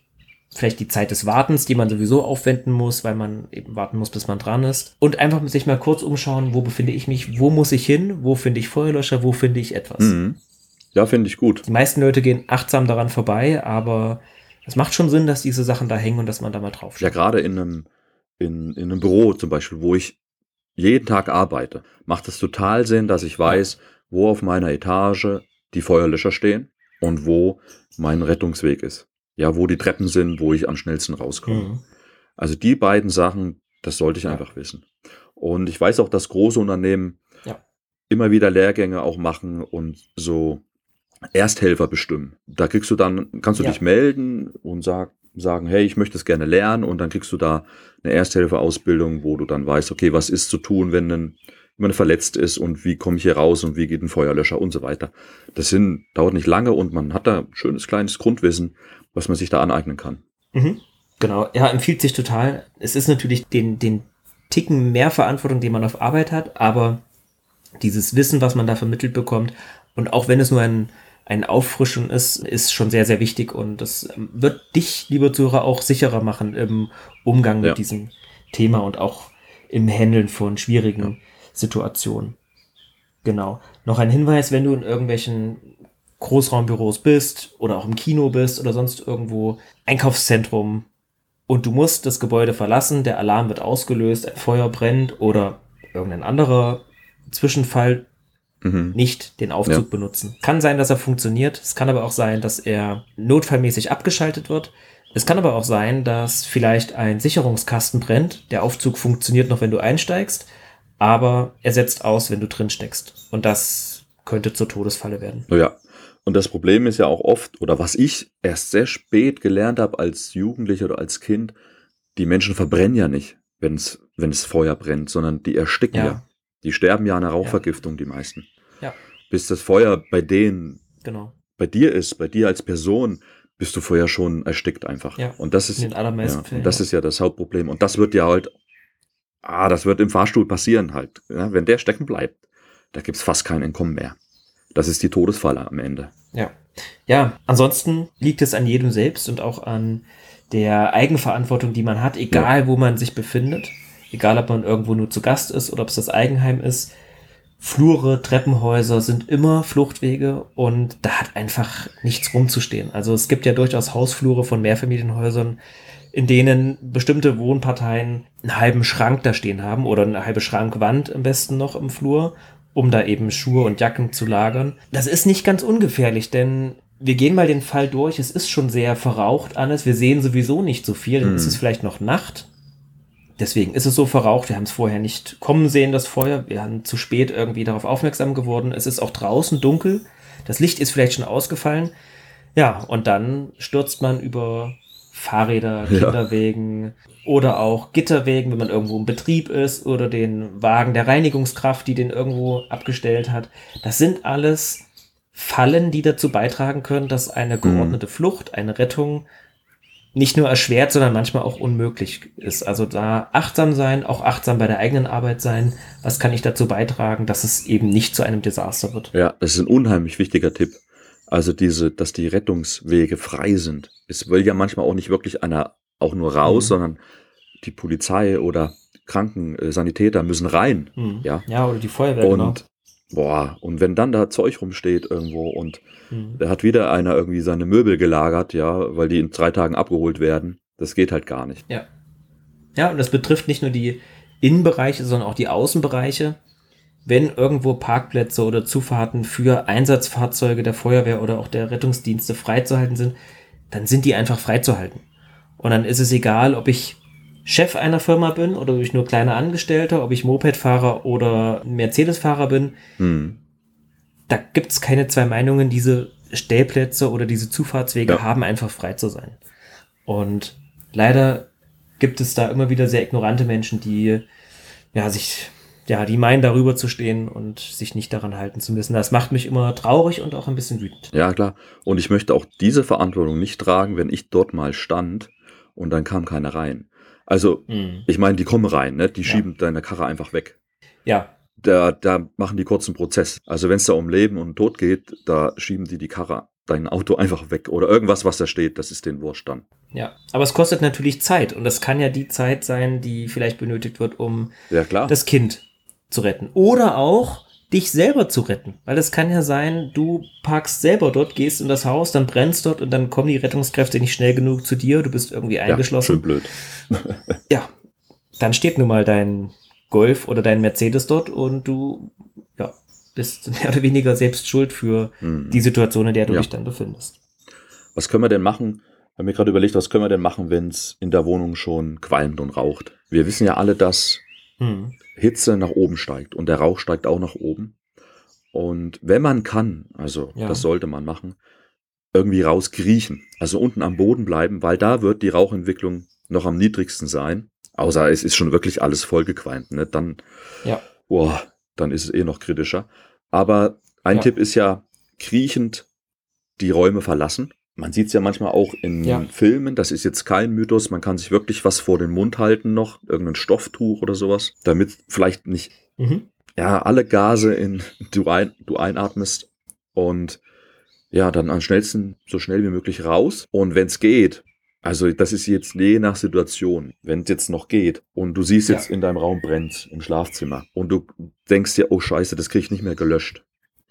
vielleicht die Zeit des Wartens, die man sowieso aufwenden muss, weil man eben warten muss, bis man dran ist. Und einfach sich mal kurz umschauen, wo befinde ich mich, wo muss ich hin, wo finde ich Feuerlöscher, wo finde ich etwas. Mhm. Ja, finde ich gut. Die meisten Leute gehen achtsam daran vorbei, aber es macht schon Sinn, dass diese Sachen da hängen und dass man da mal drauf schaut. Ja, gerade in einem, in, in einem Büro zum Beispiel, wo ich jeden Tag arbeite, macht es total Sinn, dass ich weiß, wo auf meiner Etage die Feuerlöscher stehen und wo mein Rettungsweg ist. Ja, wo die Treppen sind, wo ich am schnellsten rauskomme. Mhm. Also die beiden Sachen, das sollte ich ja. einfach wissen. Und ich weiß auch, dass große Unternehmen ja. immer wieder Lehrgänge auch machen und so Ersthelfer bestimmen. Da kriegst du dann, kannst du ja. dich melden und sag, sagen, hey, ich möchte es gerne lernen und dann kriegst du da eine Ersthelferausbildung, wo du dann weißt, okay, was ist zu tun, wenn ein, jemand verletzt ist und wie komme ich hier raus und wie geht ein Feuerlöscher und so weiter. Das sind, dauert nicht lange und man hat da ein schönes kleines Grundwissen, was man sich da aneignen kann. Mhm. Genau, ja, empfiehlt sich total. Es ist natürlich den, den Ticken mehr Verantwortung, den man auf Arbeit hat, aber dieses Wissen, was man da vermittelt bekommt, und auch wenn es nur ein, ein Auffrischen ist, ist schon sehr, sehr wichtig und das wird dich, lieber Zuhörer, auch sicherer machen im Umgang mit ja. diesem Thema und auch im Handeln von schwierigen ja. Situationen. Genau. Noch ein Hinweis, wenn du in irgendwelchen Großraumbüros bist oder auch im Kino bist oder sonst irgendwo Einkaufszentrum und du musst das Gebäude verlassen, der Alarm wird ausgelöst, ein Feuer brennt oder irgendein anderer Zwischenfall mhm. nicht den Aufzug ja. benutzen. Kann sein, dass er funktioniert. Es kann aber auch sein, dass er notfallmäßig abgeschaltet wird. Es kann aber auch sein, dass vielleicht ein Sicherungskasten brennt. Der Aufzug funktioniert noch, wenn du einsteigst, aber er setzt aus, wenn du drin steckst. Und das könnte zur Todesfalle werden. Ja. Und das Problem ist ja auch oft, oder was ich erst sehr spät gelernt habe als Jugendlicher oder als Kind, die Menschen verbrennen ja nicht, wenn es wenn es Feuer brennt, sondern die ersticken ja. ja. Die sterben ja an einer Rauchvergiftung, ja. die meisten. Ja. Bis das Feuer bei denen, genau. bei dir ist, bei dir als Person, bist du vorher schon erstickt einfach. Ja. Und das ist, ja, Fällen, das ist ja das Hauptproblem. Und das wird ja halt, ah, das wird im Fahrstuhl passieren halt. Ja, wenn der stecken bleibt, da gibt's fast kein Entkommen mehr. Das ist die Todesfalle am Ende. Ja. Ja, ansonsten liegt es an jedem selbst und auch an der Eigenverantwortung, die man hat, egal ja. wo man sich befindet. Egal, ob man irgendwo nur zu Gast ist oder ob es das Eigenheim ist. Flure, Treppenhäuser sind immer Fluchtwege und da hat einfach nichts rumzustehen. Also es gibt ja durchaus Hausflure von Mehrfamilienhäusern, in denen bestimmte Wohnparteien einen halben Schrank da stehen haben oder eine halbe Schrankwand am besten noch im Flur, um da eben Schuhe und Jacken zu lagern. Das ist nicht ganz ungefährlich, denn wir gehen mal den Fall durch. Es ist schon sehr verraucht alles. Wir sehen sowieso nicht so viel. Hm. ist es vielleicht noch Nacht. Deswegen ist es so verraucht. Wir haben es vorher nicht kommen sehen, das Feuer. Wir haben zu spät irgendwie darauf aufmerksam geworden. Es ist auch draußen dunkel. Das Licht ist vielleicht schon ausgefallen. Ja, und dann stürzt man über Fahrräder, Kinderwegen ja. oder auch Gitterwegen, wenn man irgendwo im Betrieb ist oder den Wagen der Reinigungskraft, die den irgendwo abgestellt hat. Das sind alles Fallen, die dazu beitragen können, dass eine geordnete mhm. Flucht, eine Rettung nicht nur erschwert, sondern manchmal auch unmöglich ist. Also da achtsam sein, auch achtsam bei der eigenen Arbeit sein. Was kann ich dazu beitragen, dass es eben nicht zu einem Desaster wird? Ja, das ist ein unheimlich wichtiger Tipp. Also diese, dass die Rettungswege frei sind. Es will ja manchmal auch nicht wirklich einer auch nur raus, mhm. sondern die Polizei oder Krankensanitäter müssen rein. Mhm. Ja. ja, oder die Feuerwehr. Und genau. boah, und wenn dann da Zeug rumsteht irgendwo und Mhm. Da hat wieder einer irgendwie seine Möbel gelagert, ja, weil die in drei Tagen abgeholt werden. Das geht halt gar nicht. Ja. Ja, und das betrifft nicht nur die Innenbereiche, sondern auch die Außenbereiche. Wenn irgendwo Parkplätze oder Zufahrten für Einsatzfahrzeuge der Feuerwehr oder auch der Rettungsdienste freizuhalten sind, dann sind die einfach freizuhalten. Und dann ist es egal, ob ich Chef einer Firma bin oder ob ich nur kleiner Angestellter, ob ich Mopedfahrer oder Mercedes-Fahrer bin. Mhm da gibt es keine zwei Meinungen. Diese Stellplätze oder diese Zufahrtswege ja. haben einfach frei zu sein. Und leider gibt es da immer wieder sehr ignorante Menschen, die ja sich ja, die meinen darüber zu stehen und sich nicht daran halten zu müssen. Das macht mich immer traurig und auch ein bisschen wütend. Ja, klar. Und ich möchte auch diese Verantwortung nicht tragen, wenn ich dort mal stand und dann kam keiner rein. Also, mhm. ich meine, die kommen rein, ne? Die ja. schieben deine Karre einfach weg. Ja, da, da machen die kurzen Prozess. Also wenn es da um Leben und Tod geht, da schieben die die Karre, dein Auto einfach weg oder irgendwas, was da steht, das ist den Wurscht dann. Ja, aber es kostet natürlich Zeit und das kann ja die Zeit sein, die vielleicht benötigt wird, um ja, klar. das Kind zu retten. Oder auch dich selber zu retten. Weil es kann ja sein, du parkst selber dort, gehst in das Haus, dann brennst dort und dann kommen die Rettungskräfte nicht schnell genug zu dir, du bist irgendwie eingeschlossen. Ja, schön blöd. ja, dann steht nun mal dein Golf oder dein Mercedes dort und du ja, bist mehr oder weniger selbst schuld für mhm. die Situation, in der du ja. dich dann befindest. Was können wir denn machen? Ich habe mir gerade überlegt, was können wir denn machen, wenn es in der Wohnung schon qualmt und raucht? Wir wissen ja alle, dass mhm. Hitze nach oben steigt und der Rauch steigt auch nach oben. Und wenn man kann, also ja. das sollte man machen, irgendwie rauskriechen, also unten am Boden bleiben, weil da wird die Rauchentwicklung noch am niedrigsten sein. Außer es ist schon wirklich alles vollgequalmt, ne? Dann, ja. boah, dann ist es eh noch kritischer. Aber ein ja. Tipp ist ja, kriechend die Räume verlassen. Man sieht es ja manchmal auch in ja. Filmen, das ist jetzt kein Mythos, man kann sich wirklich was vor den Mund halten noch, irgendein Stofftuch oder sowas, damit vielleicht nicht mhm. ja, alle Gase in du, ein, du einatmest und ja, dann am schnellsten so schnell wie möglich raus. Und wenn es geht, also das ist jetzt je nach Situation, wenn es jetzt noch geht und du siehst jetzt ja. in deinem Raum brennt im Schlafzimmer und du denkst dir, oh scheiße, das kriege ich nicht mehr gelöscht.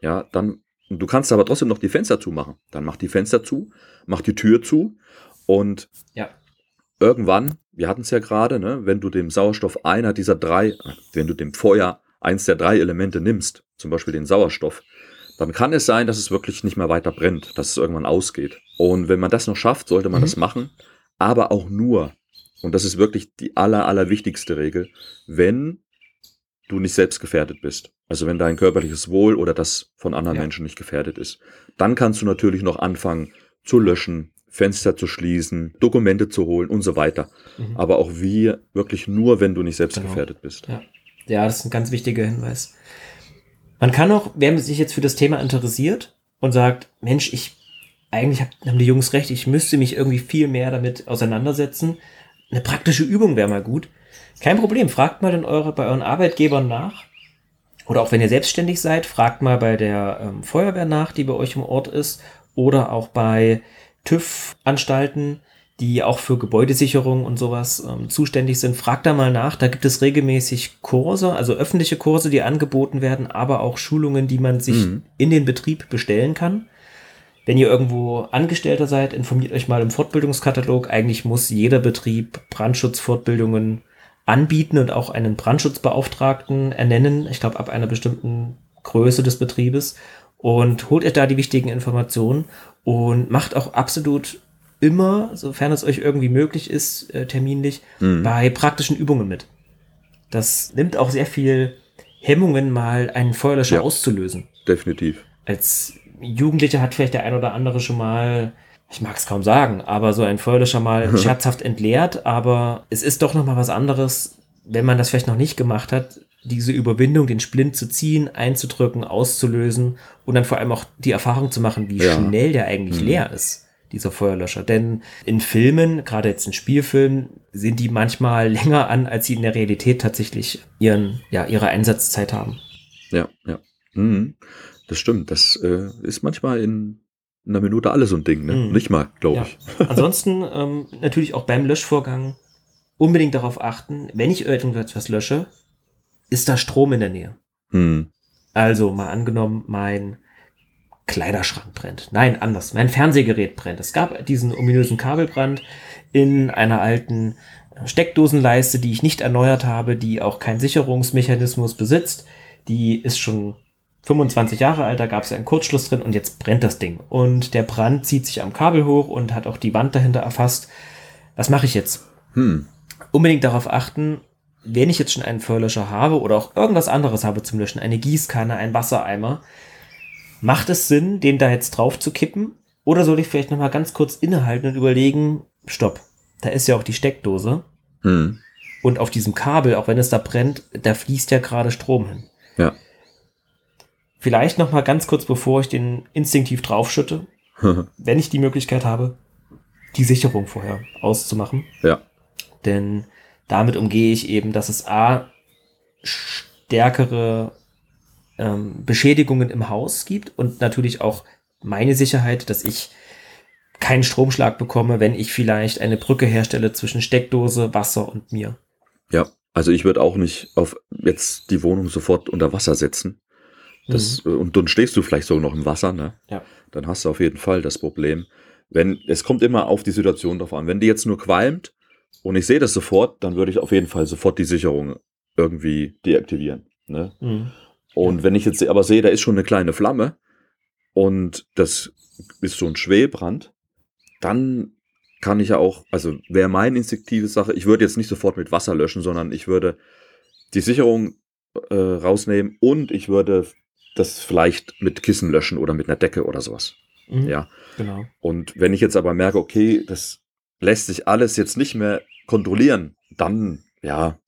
Ja, dann, du kannst aber trotzdem noch die Fenster zumachen. Dann mach die Fenster zu, mach die Tür zu und ja. irgendwann, wir hatten es ja gerade, ne, wenn du dem Sauerstoff einer dieser drei, wenn du dem Feuer eins der drei Elemente nimmst, zum Beispiel den Sauerstoff, dann kann es sein, dass es wirklich nicht mehr weiter brennt, dass es irgendwann ausgeht. Und wenn man das noch schafft, sollte man mhm. das machen. Aber auch nur, und das ist wirklich die aller, aller wichtigste Regel, wenn du nicht selbst gefährdet bist. Also wenn dein körperliches Wohl oder das von anderen ja. Menschen nicht gefährdet ist. Dann kannst du natürlich noch anfangen zu löschen, Fenster zu schließen, Dokumente zu holen und so weiter. Mhm. Aber auch wir wirklich nur, wenn du nicht selbst genau. gefährdet bist. Ja. ja, das ist ein ganz wichtiger Hinweis. Man kann auch, wer sich jetzt für das Thema interessiert und sagt, Mensch, ich eigentlich haben die Jungs recht, ich müsste mich irgendwie viel mehr damit auseinandersetzen. Eine praktische Übung wäre mal gut. Kein Problem, fragt mal dann eure, bei euren Arbeitgebern nach. Oder auch wenn ihr selbstständig seid, fragt mal bei der ähm, Feuerwehr nach, die bei euch im Ort ist. Oder auch bei TÜV-Anstalten, die auch für Gebäudesicherung und sowas ähm, zuständig sind. Fragt da mal nach. Da gibt es regelmäßig Kurse, also öffentliche Kurse, die angeboten werden, aber auch Schulungen, die man sich mhm. in den Betrieb bestellen kann. Wenn ihr irgendwo Angestellter seid, informiert euch mal im Fortbildungskatalog. Eigentlich muss jeder Betrieb Brandschutzfortbildungen anbieten und auch einen Brandschutzbeauftragten ernennen. Ich glaube, ab einer bestimmten Größe des Betriebes. Und holt euch da die wichtigen Informationen und macht auch absolut immer, sofern es euch irgendwie möglich ist, äh, terminlich, mhm. bei praktischen Übungen mit. Das nimmt auch sehr viel Hemmungen, mal einen Feuerlöscher ja, auszulösen. Definitiv. Als Jugendlicher hat vielleicht der ein oder andere schon mal, ich mag es kaum sagen, aber so ein Feuerlöscher mal scherzhaft entleert, aber es ist doch noch mal was anderes, wenn man das vielleicht noch nicht gemacht hat, diese Überwindung, den Splint zu ziehen, einzudrücken, auszulösen und dann vor allem auch die Erfahrung zu machen, wie ja. schnell der eigentlich mhm. leer ist, dieser Feuerlöscher. Denn in Filmen, gerade jetzt in Spielfilmen, sind die manchmal länger an, als sie in der Realität tatsächlich ihren, ja, ihre Einsatzzeit haben. Ja, ja. Mhm. Das stimmt. Das äh, ist manchmal in einer Minute alles so ein Ding, ne? Mhm. Nicht mal, glaube ja. ich. Ansonsten ähm, natürlich auch beim Löschvorgang unbedingt darauf achten, wenn ich irgendetwas lösche, ist da Strom in der Nähe. Mhm. Also mal angenommen, mein Kleiderschrank brennt. Nein, anders. Mein Fernsehgerät brennt. Es gab diesen ominösen Kabelbrand in einer alten Steckdosenleiste, die ich nicht erneuert habe, die auch keinen Sicherungsmechanismus besitzt. Die ist schon 25 Jahre alt, da gab es ja einen Kurzschluss drin und jetzt brennt das Ding. Und der Brand zieht sich am Kabel hoch und hat auch die Wand dahinter erfasst. Was mache ich jetzt? Hm. Unbedingt darauf achten, wenn ich jetzt schon einen Feuerlöscher habe oder auch irgendwas anderes habe zum Löschen, eine Gießkanne, ein Wassereimer, macht es Sinn, den da jetzt drauf zu kippen? Oder soll ich vielleicht nochmal ganz kurz innehalten und überlegen, stopp, da ist ja auch die Steckdose. Hm. Und auf diesem Kabel, auch wenn es da brennt, da fließt ja gerade Strom hin. Ja. Vielleicht noch mal ganz kurz, bevor ich den instinktiv draufschütte, wenn ich die Möglichkeit habe, die Sicherung vorher auszumachen. Ja. Denn damit umgehe ich eben, dass es A, stärkere ähm, Beschädigungen im Haus gibt und natürlich auch meine Sicherheit, dass ich keinen Stromschlag bekomme, wenn ich vielleicht eine Brücke herstelle zwischen Steckdose, Wasser und mir. Ja, also ich würde auch nicht auf jetzt die Wohnung sofort unter Wasser setzen. Das, mhm. Und dann stehst du vielleicht sogar noch im Wasser, ne? Ja. Dann hast du auf jeden Fall das Problem. Wenn, es kommt immer auf die Situation drauf an. Wenn die jetzt nur qualmt und ich sehe das sofort, dann würde ich auf jeden Fall sofort die Sicherung irgendwie deaktivieren. Ne? Mhm. Und wenn ich jetzt aber sehe, da ist schon eine kleine Flamme und das ist so ein Schwelbrand, dann kann ich ja auch, also wäre meine instinktive Sache, ich würde jetzt nicht sofort mit Wasser löschen, sondern ich würde die Sicherung äh, rausnehmen und ich würde das vielleicht mit Kissen löschen oder mit einer Decke oder sowas. Mhm, ja. Genau. Und wenn ich jetzt aber merke, okay, das lässt sich alles jetzt nicht mehr kontrollieren, dann, ja,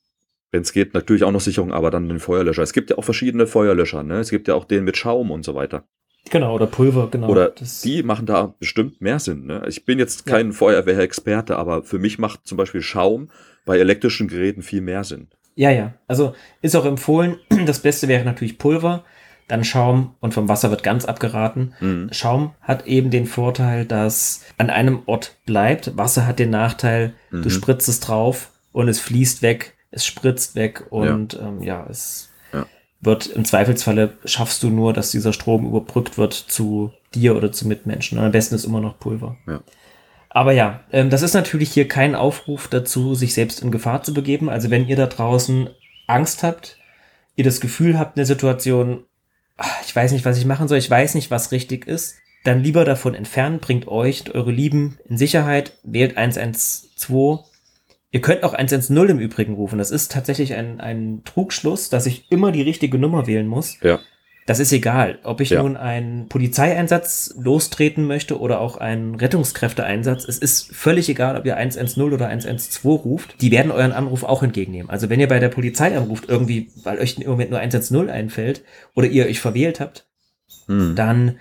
wenn es geht, natürlich auch noch Sicherung, aber dann den Feuerlöscher. Es gibt ja auch verschiedene Feuerlöscher, ne? Es gibt ja auch den mit Schaum und so weiter. Genau, oder Pulver, genau. Oder das die machen da bestimmt mehr Sinn. Ne? Ich bin jetzt kein ja. Feuerwehrexperte, aber für mich macht zum Beispiel Schaum bei elektrischen Geräten viel mehr Sinn. Ja, ja. Also ist auch empfohlen. Das Beste wäre natürlich Pulver dann Schaum und vom Wasser wird ganz abgeraten. Mhm. Schaum hat eben den Vorteil, dass an einem Ort bleibt. Wasser hat den Nachteil, mhm. du spritzt es drauf und es fließt weg, es spritzt weg und ja, ähm, ja es ja. wird im Zweifelsfalle schaffst du nur, dass dieser Strom überbrückt wird zu dir oder zu Mitmenschen. Und am besten ist immer noch Pulver. Ja. Aber ja, ähm, das ist natürlich hier kein Aufruf dazu, sich selbst in Gefahr zu begeben. Also wenn ihr da draußen Angst habt, ihr das Gefühl habt, eine Situation ich weiß nicht, was ich machen soll, ich weiß nicht, was richtig ist, dann lieber davon entfernen, bringt euch und eure Lieben in Sicherheit, wählt 112. Ihr könnt auch 110 im Übrigen rufen. Das ist tatsächlich ein, ein Trugschluss, dass ich immer die richtige Nummer wählen muss. Ja. Das ist egal, ob ich Ja. nun einen Polizeieinsatz lostreten möchte oder auch einen Rettungskräfteeinsatz. Es ist völlig egal, ob ihr 110 oder 112 ruft. Die werden euren Anruf auch entgegennehmen. Also wenn ihr bei der Polizei anruft, irgendwie, weil euch im Moment nur 110 einfällt oder ihr euch verwählt habt, Hm. dann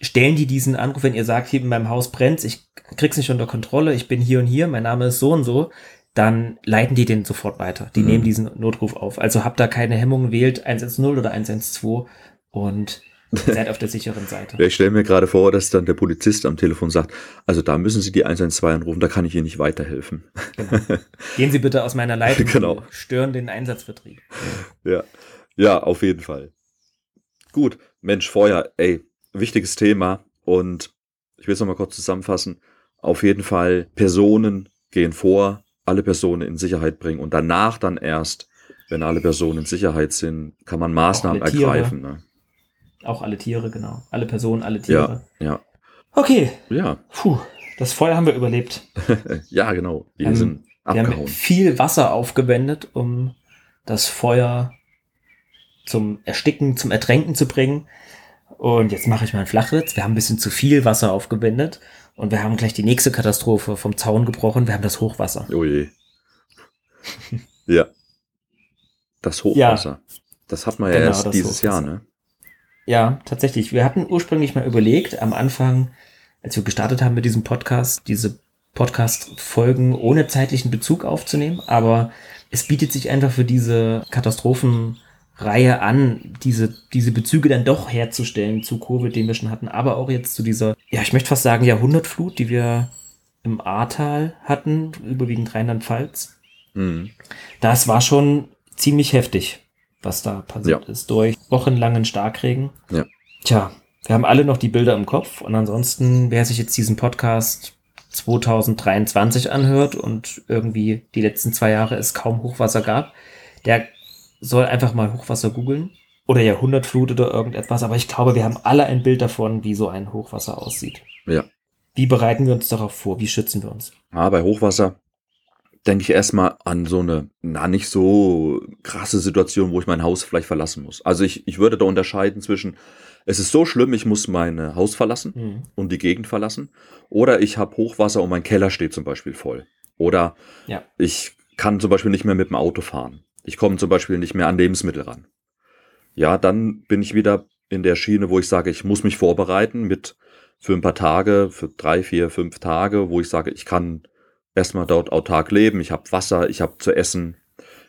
stellen die diesen Anruf, wenn ihr sagt, hier in meinem Haus brennt, ich krieg's nicht unter Kontrolle, ich bin hier und hier, mein Name ist so und so, dann leiten die den sofort weiter. Die Mhm. nehmen diesen Notruf auf. Also habt da keine Hemmungen, wählt 110 oder 112 und seid auf der sicheren Seite. Ja, ich stelle mir gerade vor, dass dann der Polizist am Telefon sagt, also da müssen Sie die 112 anrufen, da kann ich Ihnen nicht weiterhelfen. Gehen Sie bitte aus meiner Leitung, Genau. Stören den Einsatzbetrieb. Ja, ja, auf jeden Fall. Gut, Mensch, Feuer, ey, wichtiges Thema und ich will es nochmal kurz zusammenfassen. Auf jeden Fall, Personen gehen vor, alle Personen in Sicherheit bringen und danach dann erst, wenn alle Personen in Sicherheit sind, kann man Maßnahmen Tiere. ergreifen. Ne? Auch alle Tiere, genau. Alle Personen, alle Tiere. Ja, ja, Okay, ja, puh, das Feuer haben wir überlebt. ja, genau. Wir Ähm, sind Wir haben abgehauen. viel Wasser aufgewendet, um das Feuer zum Ersticken, zum Ertränken zu bringen. Und jetzt mache ich mal einen Flachwitz. Wir haben ein bisschen zu viel Wasser aufgewendet und wir haben gleich die nächste Katastrophe vom Zaun gebrochen. Wir haben das Hochwasser. Oh je. ja. Das Hochwasser. Das hat man ja Genau, erst dieses Jahr, ne? Ja, tatsächlich. Wir hatten ursprünglich mal überlegt, am Anfang, als wir gestartet haben mit diesem Podcast, diese Podcast-Folgen ohne zeitlichen Bezug aufzunehmen, aber es bietet sich einfach für diese Katastrophenreihe an, diese, diese Bezüge dann doch herzustellen zu Covid, den wir schon hatten, aber auch jetzt zu dieser, ja, ich möchte fast sagen, Jahrhundertflut, die wir im Ahrtal hatten, überwiegend Rheinland-Pfalz. Mhm. Das war schon ziemlich heftig, was da passiert Ja. ist durch wochenlangen Starkregen. Ja. Tja, wir haben alle noch die Bilder im Kopf und ansonsten, wer sich jetzt diesen Podcast 2023 anhört und irgendwie die letzten zwei Jahre es kaum Hochwasser gab, der soll einfach mal Hochwasser googeln oder Jahrhundertflut oder irgendetwas, aber ich glaube, wir haben alle ein Bild davon, wie so ein Hochwasser aussieht. Ja. Wie bereiten wir uns darauf vor? Wie schützen wir uns? Ah, bei Hochwasser denke ich erstmal an so eine, na, nicht so krasse Situation, wo ich mein Haus vielleicht verlassen muss. Also ich, ich würde da unterscheiden zwischen, es ist so schlimm, ich muss mein Haus verlassen Hm. und die Gegend verlassen. Oder ich habe Hochwasser und mein Keller steht zum Beispiel voll. Oder Ja. ich kann zum Beispiel nicht mehr mit dem Auto fahren. Ich komme zum Beispiel nicht mehr an Lebensmittel ran. Ja, dann bin ich wieder in der Schiene, wo ich sage, ich muss mich vorbereiten mit für ein paar Tage, für drei, vier, fünf Tage, wo ich sage, ich kann erstmal dort autark leben, ich habe Wasser, ich habe zu essen,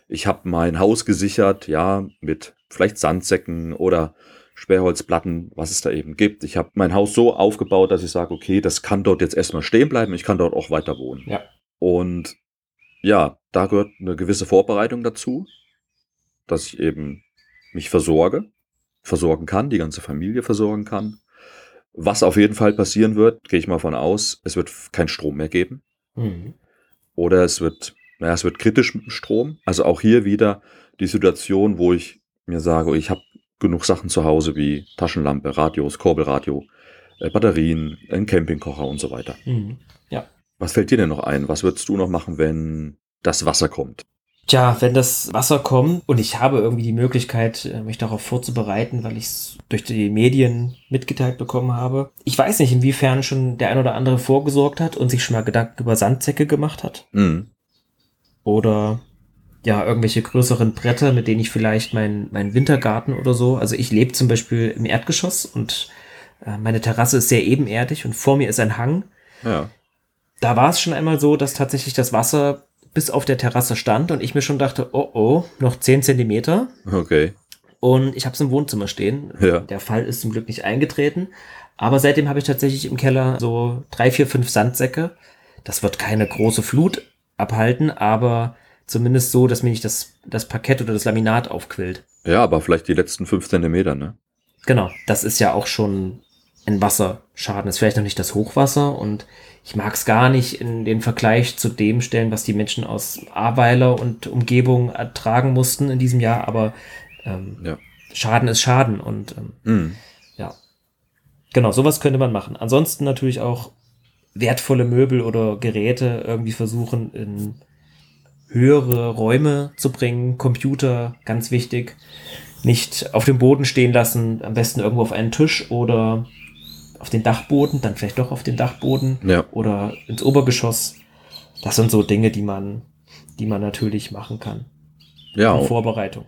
ich habe mein Haus gesichert, ja, mit vielleicht Sandsäcken oder Sperrholzplatten, was es da eben gibt. Ich habe mein Haus so aufgebaut, dass ich sage, okay, das kann dort jetzt erstmal stehen bleiben, ich kann dort auch weiter wohnen. Ja. Und ja, da gehört eine gewisse Vorbereitung dazu, dass ich eben mich versorge, versorgen kann, die ganze Familie versorgen kann. Was auf jeden Fall passieren wird, gehe ich mal von aus, es wird kein Strom mehr geben. Hm. Oder es wird, naja, es wird kritisch mit dem Strom. Also auch hier wieder die Situation, wo ich mir sage, ich habe genug Sachen zu Hause wie Taschenlampe, Radios, Kurbelradio, äh, Batterien, ein Campingkocher und so weiter. Hm. Ja. Was fällt dir denn noch ein? Was würdest du noch machen, wenn das Wasser kommt? Tja, wenn das Wasser kommt und ich habe irgendwie die Möglichkeit, äh, mich darauf vorzubereiten, weil ich es durch die Medien mitgeteilt bekommen habe. Ich weiß nicht, inwiefern schon der ein oder andere vorgesorgt hat und sich schon mal Gedanken über Sandsäcke gemacht hat. Mhm. Oder ja, irgendwelche größeren Bretter, mit denen ich vielleicht meinen meinen Wintergarten oder so. Also ich lebe zum Beispiel im Erdgeschoss und äh, meine Terrasse ist sehr ebenerdig und vor mir ist ein Hang. Ja. Da war es schon einmal so, dass tatsächlich das Wasser bis auf der Terrasse stand und ich mir schon dachte, oh oh, noch 10 Zentimeter. Okay. Und ich habe es im Wohnzimmer stehen. Ja. Der Fall ist zum Glück nicht eingetreten. Aber seitdem habe ich tatsächlich im Keller so drei, vier, fünf Sandsäcke. Das wird keine große Flut abhalten, aber zumindest so, dass mir nicht das, das Parkett oder das Laminat aufquillt. Ja, aber vielleicht die letzten fünf Zentimeter, ne? Genau, das ist ja auch schon ein Wasserschaden. Das ist vielleicht noch nicht das Hochwasser und ich mag es gar nicht in den Vergleich zu dem stellen, was die Menschen aus Ahrweiler und Umgebung ertragen mussten in diesem Jahr, aber ähm, Ja. Schaden ist Schaden und ähm, Mhm. ja. Genau, sowas könnte man machen. Ansonsten natürlich auch wertvolle Möbel oder Geräte irgendwie versuchen in höhere Räume zu bringen. Computer, ganz wichtig. Nicht auf dem Boden stehen lassen, am besten irgendwo auf einen Tisch oder auf den Dachboden, dann vielleicht doch auf den Dachboden Ja. oder ins Obergeschoss. Das sind so Dinge, die man, die man natürlich machen kann. Ja, In Vorbereitung.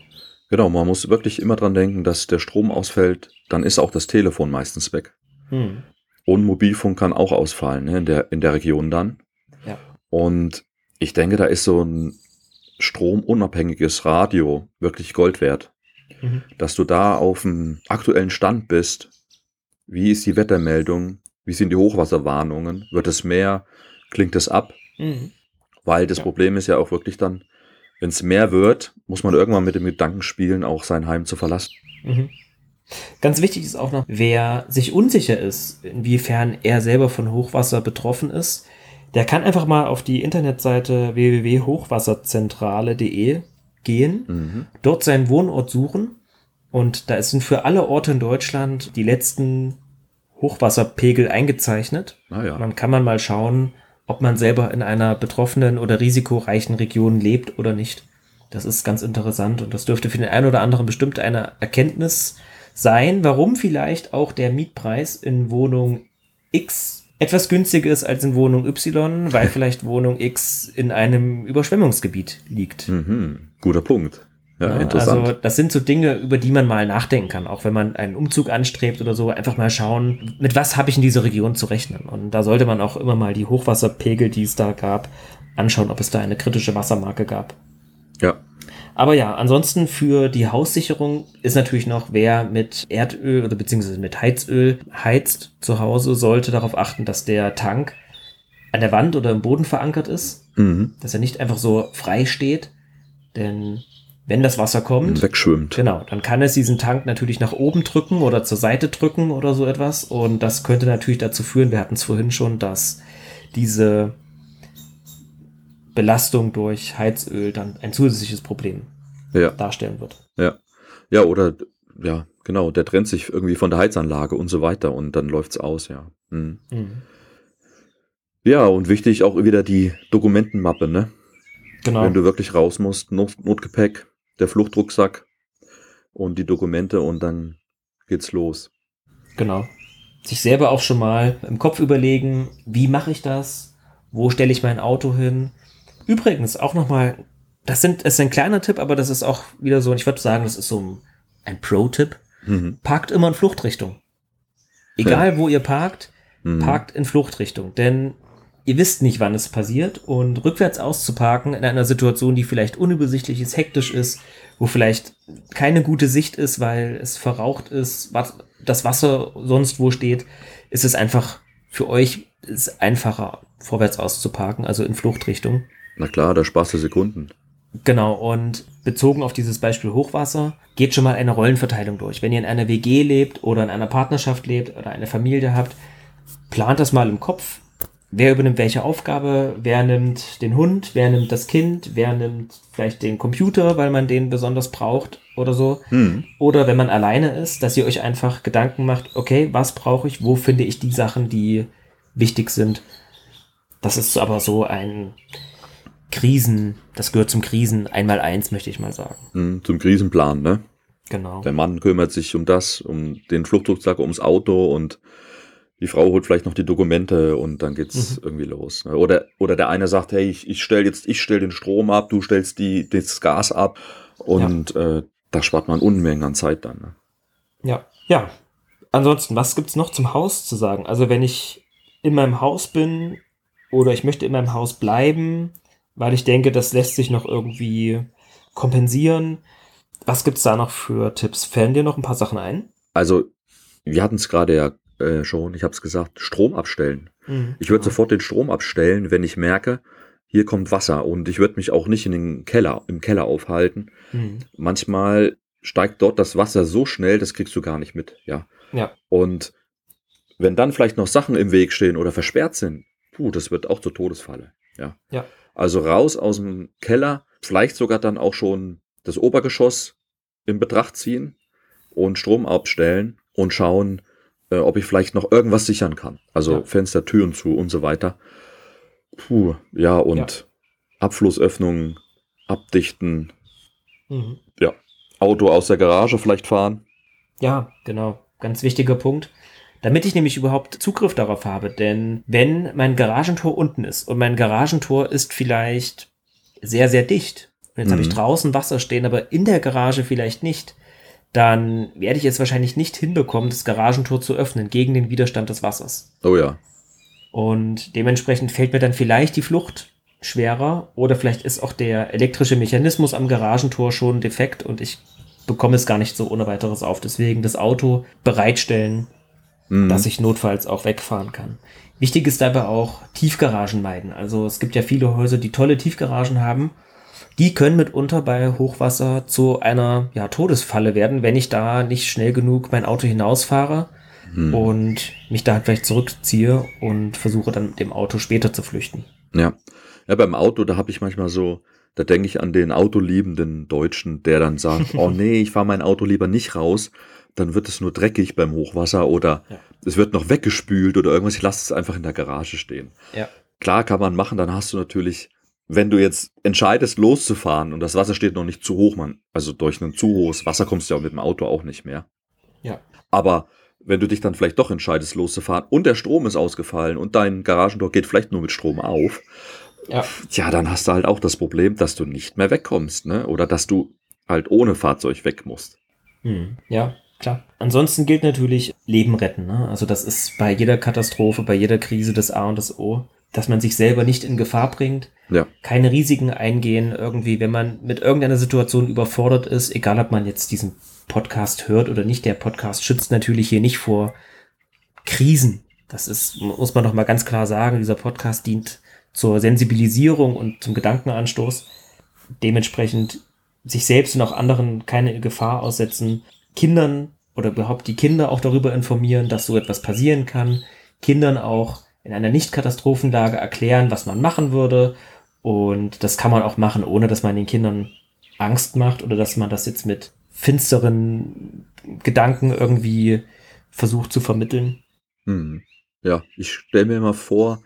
genau. Man muss wirklich immer dran denken, dass der Strom ausfällt, dann ist auch das Telefon meistens weg. Hm. Und Mobilfunk kann auch ausfallen ne, in, der, in der Region dann. Ja. Und ich denke, da ist so ein stromunabhängiges Radio wirklich Gold wert. Mhm. Dass du da auf dem aktuellen Stand bist. Wie ist die Wettermeldung? Wie sind die Hochwasserwarnungen? Wird es mehr? Klingt es ab? Mhm. Weil das Ja. Problem ist ja auch wirklich dann, wenn es mehr wird, muss man irgendwann mit dem Gedanken spielen, auch sein Heim zu verlassen. Mhm. Ganz wichtig ist auch noch, wer sich unsicher ist, inwiefern er selber von Hochwasser betroffen ist, der kann einfach mal auf die Internetseite www.hochwasserzentrale.de gehen, Mhm. dort seinen Wohnort suchen und da sind für alle Orte in Deutschland die letzten Hochwasserpegel eingezeichnet. Naja. Und dann kann man mal schauen, ob man selber in einer betroffenen oder risikoreichen Region lebt oder nicht. Das ist ganz interessant und das dürfte für den einen oder anderen bestimmt eine Erkenntnis sein, warum vielleicht auch der Mietpreis in Wohnung X etwas günstiger ist als in Wohnung Y, weil vielleicht Wohnung X in einem Überschwemmungsgebiet liegt. Mhm. Guter Punkt. Ja, Ja, interessant. Also das sind so Dinge, über die man mal nachdenken kann, auch wenn man einen Umzug anstrebt oder so, einfach mal schauen, mit was habe ich in dieser Region zu rechnen. Und da sollte man auch immer mal die Hochwasserpegel, die es da gab, anschauen, ob es da eine kritische Wassermarke gab. ja. Aber ja, ansonsten für die Haussicherung ist natürlich noch, wer mit Erdöl oder beziehungsweise mit Heizöl heizt zu Hause, sollte darauf achten, dass der Tank an der Wand oder im Boden verankert ist, Mhm. dass er nicht einfach so frei steht. Denn wenn das Wasser kommt, Wegschwimmt. Genau, dann kann es diesen Tank natürlich nach oben drücken oder zur Seite drücken oder so etwas. Und das könnte natürlich dazu führen, wir hatten es vorhin schon, dass diese Belastung durch Heizöl dann ein zusätzliches Problem Ja, darstellen wird. ja. Ja, oder, ja, genau, der trennt sich irgendwie von der Heizanlage und so weiter und dann läuft's aus, ja. Mhm. Mhm. Ja, und wichtig auch wieder die Dokumentenmappe, ne? Genau. Wenn du wirklich raus musst, Not Notgepäck, der Fluchtrucksack und die Dokumente und dann geht's los. Genau. Sich selber auch schon mal im Kopf überlegen, wie mache ich das? Wo stelle ich mein Auto hin? Übrigens auch nochmal, das, sind, das ist ein kleiner Tipp, aber das ist auch wieder so, ich würde sagen, das ist so ein, ein Pro-Tipp. Mhm. Parkt immer in Fluchtrichtung. Egal wo ihr parkt, Mhm. parkt in Fluchtrichtung. Denn ihr wisst nicht, wann es passiert. Und rückwärts auszuparken in einer Situation, die vielleicht unübersichtlich ist, hektisch ist, wo vielleicht keine gute Sicht ist, weil es verraucht ist, was- das Wasser sonst wo steht, ist es einfach für euch ist einfacher, vorwärts auszuparken, also in Fluchtrichtung. Na klar, da sparst du Sekunden. Genau, und bezogen auf dieses Beispiel Hochwasser, geht schon mal eine Rollenverteilung durch. Wenn ihr in einer WG lebt oder in einer Partnerschaft lebt oder eine Familie habt, plant das mal im Kopf. Wer übernimmt welche Aufgabe? Wer nimmt den Hund? Wer nimmt das Kind? Wer nimmt vielleicht den Computer, weil man den besonders braucht oder so? Mhm. Oder wenn man alleine ist, dass ihr euch einfach Gedanken macht, okay, was brauche ich? Wo finde ich die Sachen, die wichtig sind? Das ist aber so ein Krisen, das gehört zum Krisen einmal eins, möchte ich mal sagen. Mhm. Zum Krisenplan, ne? Genau. Der Mann kümmert sich um das, um den Fluchtrucksack, ums Auto und die Frau holt vielleicht noch die Dokumente und dann geht's Mhm. irgendwie los. ne? Oder, oder der eine sagt, hey, ich, ich stell jetzt, ich stell den Strom ab, du stellst die, das Gas ab und äh, da spart man Unmengen an Zeit dann. Ne? Ja. Ja. Ansonsten, was gibt's noch zum Haus zu sagen? Also, wenn ich in meinem Haus bin oder ich möchte in meinem Haus bleiben, weil ich denke, das lässt sich noch irgendwie kompensieren. Was gibt's da noch für Tipps? Fallen dir noch ein paar Sachen ein? Also, wir hatten es gerade ja äh, schon, ich habe es gesagt, Strom abstellen. Mhm. Ich würde sofort den Strom abstellen, wenn ich merke, hier kommt Wasser und ich würde mich auch nicht in den Keller, im Keller aufhalten. Mhm. Manchmal steigt dort das Wasser so schnell, das kriegst du gar nicht mit, ja. Ja. Und wenn dann vielleicht noch Sachen im Weg stehen oder versperrt sind, puh, das wird auch zur Todesfalle, ja. Ja. Also raus aus dem Keller, vielleicht sogar dann auch schon das Obergeschoss in Betracht ziehen und Strom abstellen und schauen, äh, ob ich vielleicht noch irgendwas sichern kann. Also Ja. Fenster, Türen zu und so weiter. Puh, ja, und Abflussöffnungen abdichten, Mhm. Auto aus der Garage vielleicht fahren. Ja, genau. Ganz wichtiger Punkt. Damit ich nämlich überhaupt Zugriff darauf habe, denn wenn mein Garagentor unten ist und mein Garagentor ist vielleicht sehr, sehr dicht, und jetzt habe ich Mhm. draußen Wasser stehen, aber in der Garage vielleicht nicht, dann werde ich es wahrscheinlich nicht hinbekommen, das Garagentor zu öffnen gegen den Widerstand des Wassers. Oh ja. Und dementsprechend fällt mir dann vielleicht die Flucht schwerer oder vielleicht ist auch der elektrische Mechanismus am Garagentor schon defekt und ich bekomme es gar nicht so ohne weiteres auf. Deswegen das Auto bereitstellen, Mhm. dass ich notfalls auch wegfahren kann. Wichtig ist dabei auch Tiefgaragen meiden. Also es gibt ja viele Häuser, die tolle Tiefgaragen haben. Die können mitunter bei Hochwasser zu einer ja, Todesfalle werden, wenn ich da nicht schnell genug mein Auto hinausfahre Hm. und mich da vielleicht zurückziehe und versuche dann mit dem Auto später zu flüchten. Ja. Ja, beim Auto, da habe ich manchmal so, da denke ich an den autoliebenden Deutschen, der dann sagt, oh nee, ich fahre mein Auto lieber nicht raus, dann wird es nur dreckig beim Hochwasser oder Ja. es wird noch weggespült oder irgendwas, ich lasse es einfach in der Garage stehen. Ja. Klar kann man machen, dann hast du natürlich, wenn du jetzt entscheidest loszufahren und das Wasser steht noch nicht zu hoch, man, also durch ein zu hohes Wasser kommst du ja mit dem Auto auch nicht mehr. Ja. Aber wenn du dich dann vielleicht doch entscheidest loszufahren und der Strom ist ausgefallen und dein Garagentor geht vielleicht nur mit Strom auf, Ja. ja, dann hast du halt auch das Problem, dass du nicht mehr wegkommst, ne? Oder dass du halt ohne Fahrzeug weg musst. Hm, ja, klar. Ansonsten gilt natürlich Leben retten. Ne? Also das ist bei jeder Katastrophe, bei jeder Krise das A und das O, dass man sich selber nicht in Gefahr bringt, Ja. keine Risiken eingehen, irgendwie, wenn man mit irgendeiner Situation überfordert ist, egal ob man jetzt diesen Podcast hört oder nicht, der Podcast schützt natürlich hier nicht vor Krisen. Das ist, muss man doch mal ganz klar sagen, dieser Podcast dient zur Sensibilisierung und zum Gedankenanstoß. Dementsprechend sich selbst und auch anderen keine Gefahr aussetzen, Kindern oder überhaupt die Kinder auch darüber informieren, dass so etwas passieren kann, Kindern auch in einer Nicht-Katastrophenlage erklären, was man machen würde. Und das kann man auch machen, ohne dass man den Kindern Angst macht oder dass man das jetzt mit finsteren Gedanken irgendwie versucht zu vermitteln. Hm. Ja, ich stelle mir immer vor,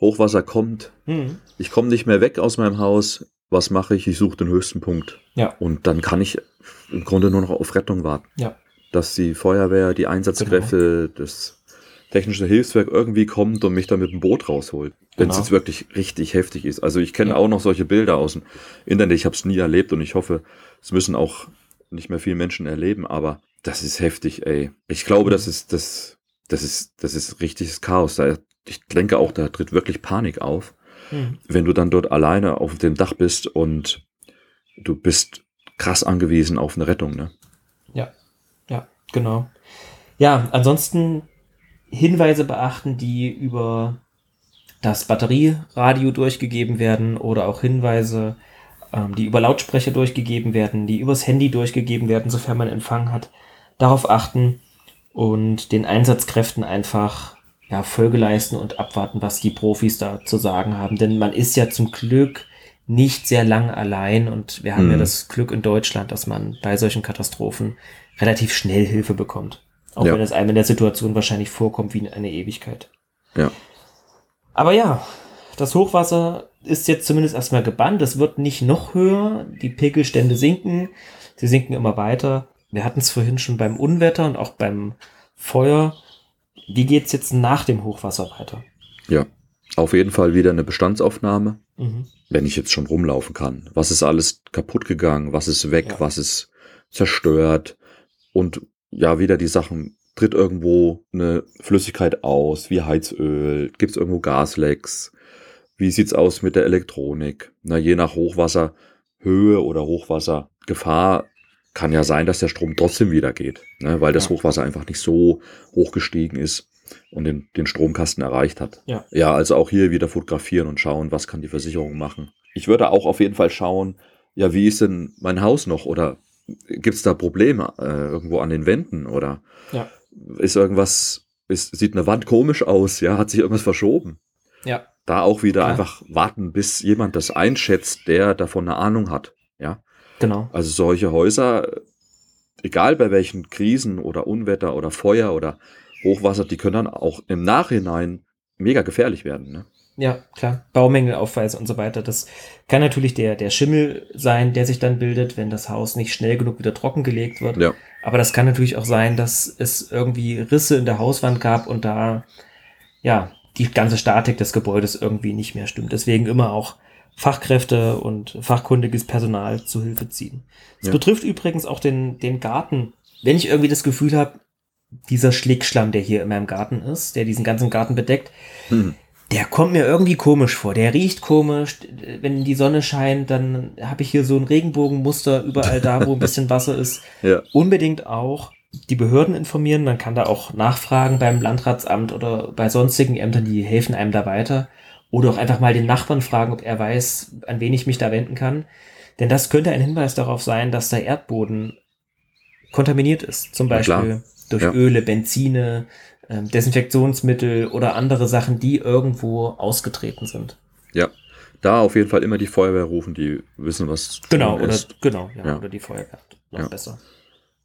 Hochwasser kommt, Hm. ich komme nicht mehr weg aus meinem Haus. Was mache ich? Ich suche den höchsten Punkt. Ja. Und dann kann ich im Grunde nur noch auf Rettung warten. Ja. Dass die Feuerwehr, die Einsatzkräfte, das technische Hilfswerk irgendwie kommt und mich dann mit dem Boot rausholt. Wenn es Genau. jetzt wirklich richtig heftig ist. Also ich kenne Ja. auch noch solche Bilder aus dem Internet. Ich habe es nie erlebt und ich hoffe, es müssen auch nicht mehr viele Menschen erleben. Aber das ist heftig, ey. Ich glaube, das ist das, das ist, das ist richtiges Chaos. Da, ich denke auch, da tritt wirklich Panik auf Hm. wenn du dann dort alleine auf dem Dach bist und du bist krass angewiesen auf eine Rettung, ne? Ja, ja, genau. Ja, ansonsten Hinweise beachten, die über das Batterieradio durchgegeben werden oder auch Hinweise, ähm, die über Lautsprecher durchgegeben werden, die übers Handy durchgegeben werden, sofern man Empfang hat. Darauf achten und den Einsatzkräften einfach ja, Folge leisten und abwarten, was die Profis da zu sagen haben. Denn man ist ja zum Glück nicht sehr lang allein und wir haben ja Mhm. das Glück in Deutschland, dass man bei solchen Katastrophen relativ schnell Hilfe bekommt. Auch Ja. wenn es einem in der Situation wahrscheinlich vorkommt wie eine Ewigkeit. Ja. Aber ja, das Hochwasser ist jetzt zumindest erstmal gebannt. Es wird nicht noch höher. Die Pegelstände sinken. Sie sinken immer weiter. Wir hatten es vorhin schon beim Unwetter und auch beim Feuer. Wie geht's jetzt nach dem Hochwasser weiter? Ja. Auf jeden Fall wieder eine Bestandsaufnahme, Mhm. wenn ich jetzt schon rumlaufen kann. Was ist alles kaputt gegangen? Was ist weg? Ja. Was ist zerstört? Und ja, wieder die Sachen. Tritt irgendwo eine Flüssigkeit aus, wie Heizöl? Gibt es irgendwo Gaslecks? Wie sieht's aus mit der Elektronik? Na, je nach Hochwasserhöhe oder Hochwassergefahr kann ja sein, dass der Strom trotzdem wieder geht, ne, weil das. Hochwasser einfach nicht so hoch gestiegen ist und den, den Stromkasten erreicht hat. Ja. ja, also auch hier wieder fotografieren und schauen, was kann die Versicherung machen. Ich würde auch auf jeden Fall schauen, ja, wie ist denn mein Haus noch oder gibt's da Probleme äh, irgendwo an den Wänden oder Ja. ist irgendwas, ist, sieht eine Wand komisch aus, ja, hat sich irgendwas verschoben. Ja. Da auch wieder Klar. einfach warten, bis jemand das einschätzt, der davon eine Ahnung hat. Ja, Genau. also solche Häuser, egal bei welchen Krisen oder Unwetter oder Feuer oder Hochwasser, die können dann auch im Nachhinein mega gefährlich werden. Ne? Ja, klar. Baumängel aufweisen und so weiter. Das kann natürlich der, der Schimmel sein, der sich dann bildet, wenn das Haus nicht schnell genug wieder trockengelegt wird. Ja. Aber das kann natürlich auch sein, dass es irgendwie Risse in der Hauswand gab und da, ja, die ganze Statik des Gebäudes irgendwie nicht mehr stimmt. Deswegen immer auch Fachkräfte und fachkundiges Personal zu Hilfe ziehen. Das Ja. betrifft übrigens auch den, den Garten. Wenn ich irgendwie das Gefühl habe, dieser Schlickschlamm, der hier in meinem Garten ist, der diesen ganzen Garten bedeckt, Hm. Der kommt mir irgendwie komisch vor. Der riecht komisch. Wenn die Sonne scheint, dann habe ich hier so ein Regenbogenmuster überall da, wo ein bisschen Wasser ist. Ja. Unbedingt auch die Behörden informieren. Man kann da auch nachfragen beim Landratsamt oder bei sonstigen Ämtern, die helfen einem da weiter. Oder auch einfach mal den Nachbarn fragen, ob er weiß, an wen ich mich da wenden kann. Denn das könnte ein Hinweis darauf sein, dass der Erdboden kontaminiert ist. Zum. Beispiel durch Ja. Öle, Benzine, Desinfektionsmittel oder andere Sachen, die irgendwo ausgetreten sind. Ja. Da auf jeden Fall immer die Feuerwehr rufen, die wissen, was zu Genau, tun oder ist. genau, ja, Ja. oder die Feuerwehr. Noch Ja. besser.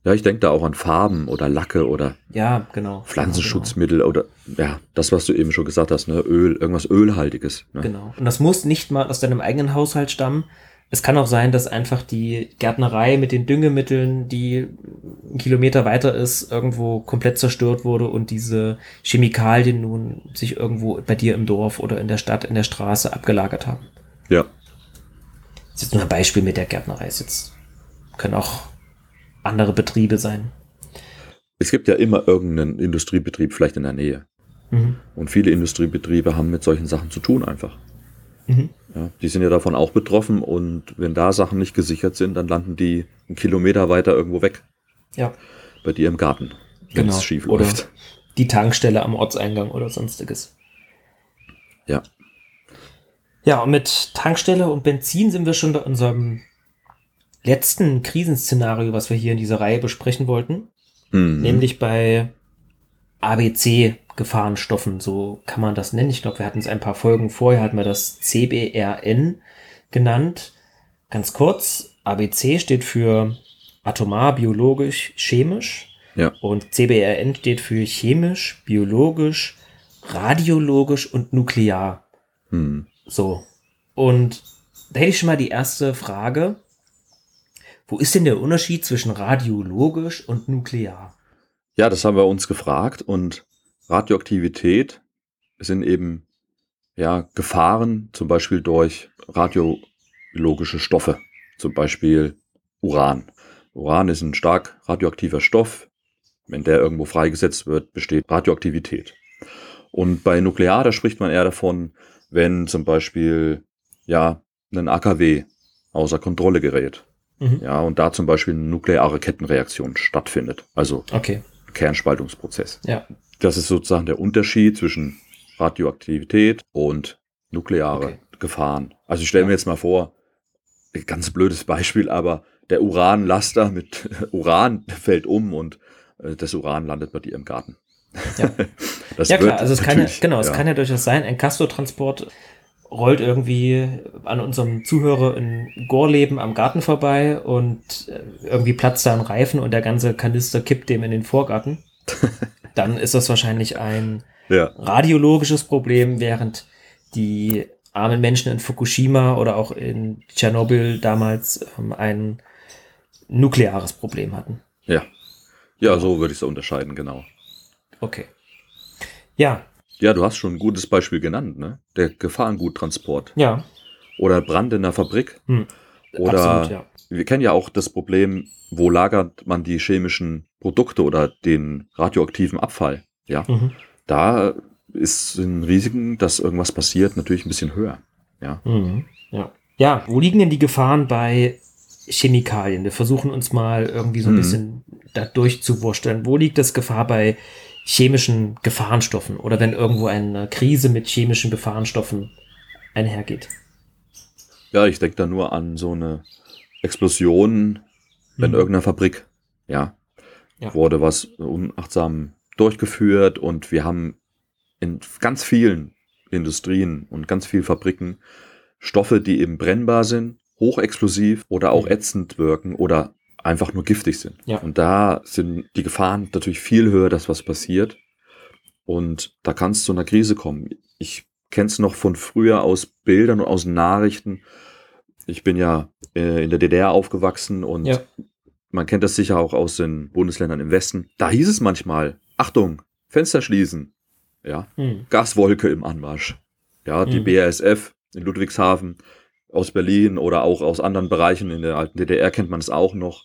Ja, ich denke da auch an Farben oder Lacke oder Ja, genau. Pflanzenschutzmittel oder ja, das, was du eben schon gesagt hast, ne, Öl, irgendwas Ölhaltiges. Ne? Genau. genau. Und das muss nicht mal aus deinem eigenen Haushalt stammen. Es kann auch sein, dass einfach die Gärtnerei mit den Düngemitteln, die einen Kilometer weiter ist, irgendwo komplett zerstört wurde und diese Chemikalien nun sich irgendwo bei dir im Dorf oder in der Stadt, in der Straße abgelagert haben. Ja, Das ist jetzt nur ein Beispiel mit der Gärtnerei. Ist jetzt können auch andere Betriebe sein. es gibt ja immer irgendeinen Industriebetrieb vielleicht in der Nähe. Mhm. Und viele Industriebetriebe haben mit solchen Sachen zu tun einfach. Mhm. Ja, die sind ja davon auch betroffen und wenn da Sachen nicht gesichert sind, dann landen die einen Kilometer weiter irgendwo weg. Ja. Bei dir im Garten. Wenn Genau. es schief Oder läuft. die Tankstelle am Ortseingang oder sonstiges. Ja. Ja, und mit Tankstelle und Benzin sind wir schon bei unserem letzten Krisenszenario, was wir hier in dieser Reihe besprechen wollten. Mhm. Nämlich bei ABC-Gefahrenstoffen, so kann man das nennen. Ich glaube, wir hatten es ein paar Folgen vorher, hatten wir das CBRN genannt. Ganz kurz, ABC steht für atomar, biologisch, chemisch. Ja. Und CBRN steht für chemisch, biologisch, radiologisch und nuklear. Mhm. So. Und da hätte ich schon mal die erste Frage. Wo ist denn der Unterschied zwischen radiologisch und nuklear? Ja, das haben wir uns gefragt und Radioaktivität sind eben ja Gefahren, zum Beispiel durch radiologische Stoffe, zum Beispiel Uran. Uran ist ein stark radioaktiver Stoff. Wenn der irgendwo freigesetzt wird, besteht Radioaktivität. Und bei Nuklear, da spricht man eher davon, wenn zum Beispiel ja ein AKW außer Kontrolle gerät. Mhm. Ja, und da zum Beispiel eine nukleare Kettenreaktion stattfindet. Also Okay. Kernspaltungsprozess. Ja. Das ist sozusagen der Unterschied zwischen Radioaktivität und nukleare Okay. Gefahren. Also ich stelle mir Ja. jetzt mal vor, ein ganz blödes Beispiel, aber der Uranlaster mit Uran fällt um und äh, das Uran landet bei dir im Garten. Ja. Ja klar, also es kann ja, genau, es kann ja durchaus sein, ein Castortransport rollt irgendwie an unserem Zuhörer in Gorleben am Garten vorbei und äh, irgendwie platzt da ein Reifen und der ganze Kanister kippt dem in den Vorgarten. Dann ist das wahrscheinlich ein ja, radiologisches Problem, während die armen Menschen in Fukushima oder auch in Tschernobyl damals ähm, ein nukleares Problem hatten. ja. Ja, so würde ich es unterscheiden, genau. Okay. Ja, Ja, du hast schon ein gutes Beispiel genannt, ne? Der Gefahrenguttransport ja. oder Brand in der Fabrik. Hm. Oder Absolut, ja. Wir kennen ja auch das Problem, wo lagert man die chemischen Produkte oder den radioaktiven Abfall. Ja, Mhm. da ist ein Risiken, dass irgendwas passiert, natürlich ein bisschen höher. Ja, Mhm. Ja. ja, wo liegen denn die Gefahren bei Chemikalien? Wir versuchen uns mal irgendwie so ein Mhm. bisschen da durchzuwursteln. Wo liegt das Gefahr bei chemischen Gefahrenstoffen oder wenn irgendwo eine Krise mit chemischen Gefahrenstoffen einhergeht? ja ich denke da nur an so eine Explosion in Mhm. irgendeiner Fabrik. Ja, Ja. wurde was unachtsam durchgeführt und wir haben in ganz vielen Industrien und ganz vielen Fabriken Stoffe, die eben brennbar sind, hochexplosiv oder auch Mhm. ätzend wirken oder einfach nur giftig sind. Ja. Und da sind die Gefahren natürlich viel höher, dass was passiert. Und da kann es zu einer Krise kommen. Ich kenne es noch von früher aus Bildern und aus Nachrichten. Ich bin ja äh, in der DDR aufgewachsen und ja. man kennt das sicher auch aus den Bundesländern im Westen. Da hieß es manchmal, Achtung, Fenster schließen. Ja, hm. Gaswolke im Anmarsch. Ja, die hm. BASF in Ludwigshafen aus Berlin oder auch aus anderen Bereichen in der alten DDR kennt man es auch noch.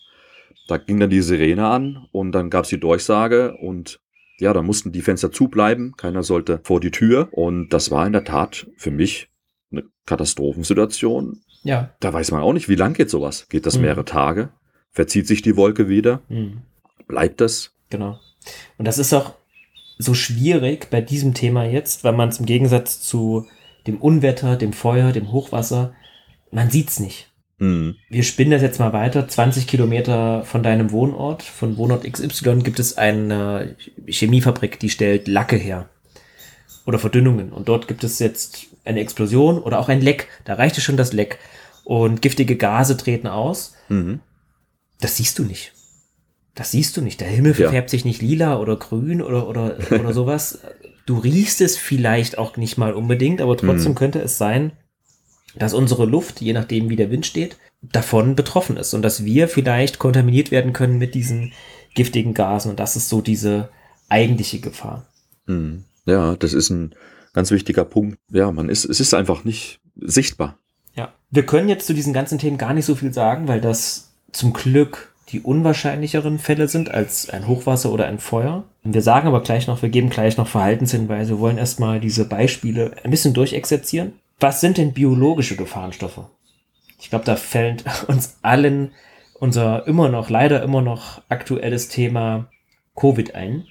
Da ging dann die Sirene an und dann gab es die Durchsage und ja, da mussten die Fenster zubleiben, keiner sollte vor die Tür und das war in der Tat für mich eine Katastrophensituation. Ja. Da weiß man auch nicht, wie lang geht sowas? Geht das mhm. mehrere Tage? Verzieht sich die Wolke wieder? Mhm. Bleibt das? Genau. Und das ist auch so schwierig bei diesem Thema jetzt, weil man es im Gegensatz zu dem Unwetter, dem Feuer, dem Hochwasser, man sieht's nicht. Mhm. Wir spinnen das jetzt mal weiter. 20 Kilometer von deinem Wohnort, von Wohnort XY, gibt es eine Chemiefabrik, die stellt Lacke her. Oder Verdünnungen. Und dort gibt es jetzt eine Explosion oder auch ein Leck. Da reichte schon das Leck. Und giftige Gase treten aus. Mhm. Das siehst du nicht. Das siehst du nicht. Der Himmel ja. färbt sich nicht lila oder grün oder, oder, oder sowas. Du riechst es vielleicht auch nicht mal unbedingt, aber trotzdem mhm. könnte es sein, dass unsere Luft, je nachdem wie der Wind steht, davon betroffen ist und dass wir vielleicht kontaminiert werden können mit diesen giftigen Gasen. Und das ist so diese eigentliche Gefahr. Mhm. Ja, das ist ein ganz wichtiger Punkt. Ja, man ist, es ist einfach nicht sichtbar. Ja, wir können jetzt zu diesen ganzen Themen gar nicht so viel sagen, weil das zum Glück die unwahrscheinlicheren Fälle sind als ein Hochwasser oder ein Feuer. Wir sagen aber gleich noch, wir geben gleich noch Verhaltenshinweise, wir wollen erstmal diese Beispiele ein bisschen durchexerzieren was sind denn biologische Gefahrenstoffe? Ich glaube, da fällt uns allen unser immer noch, leider immer noch aktuelles Thema Covid ein.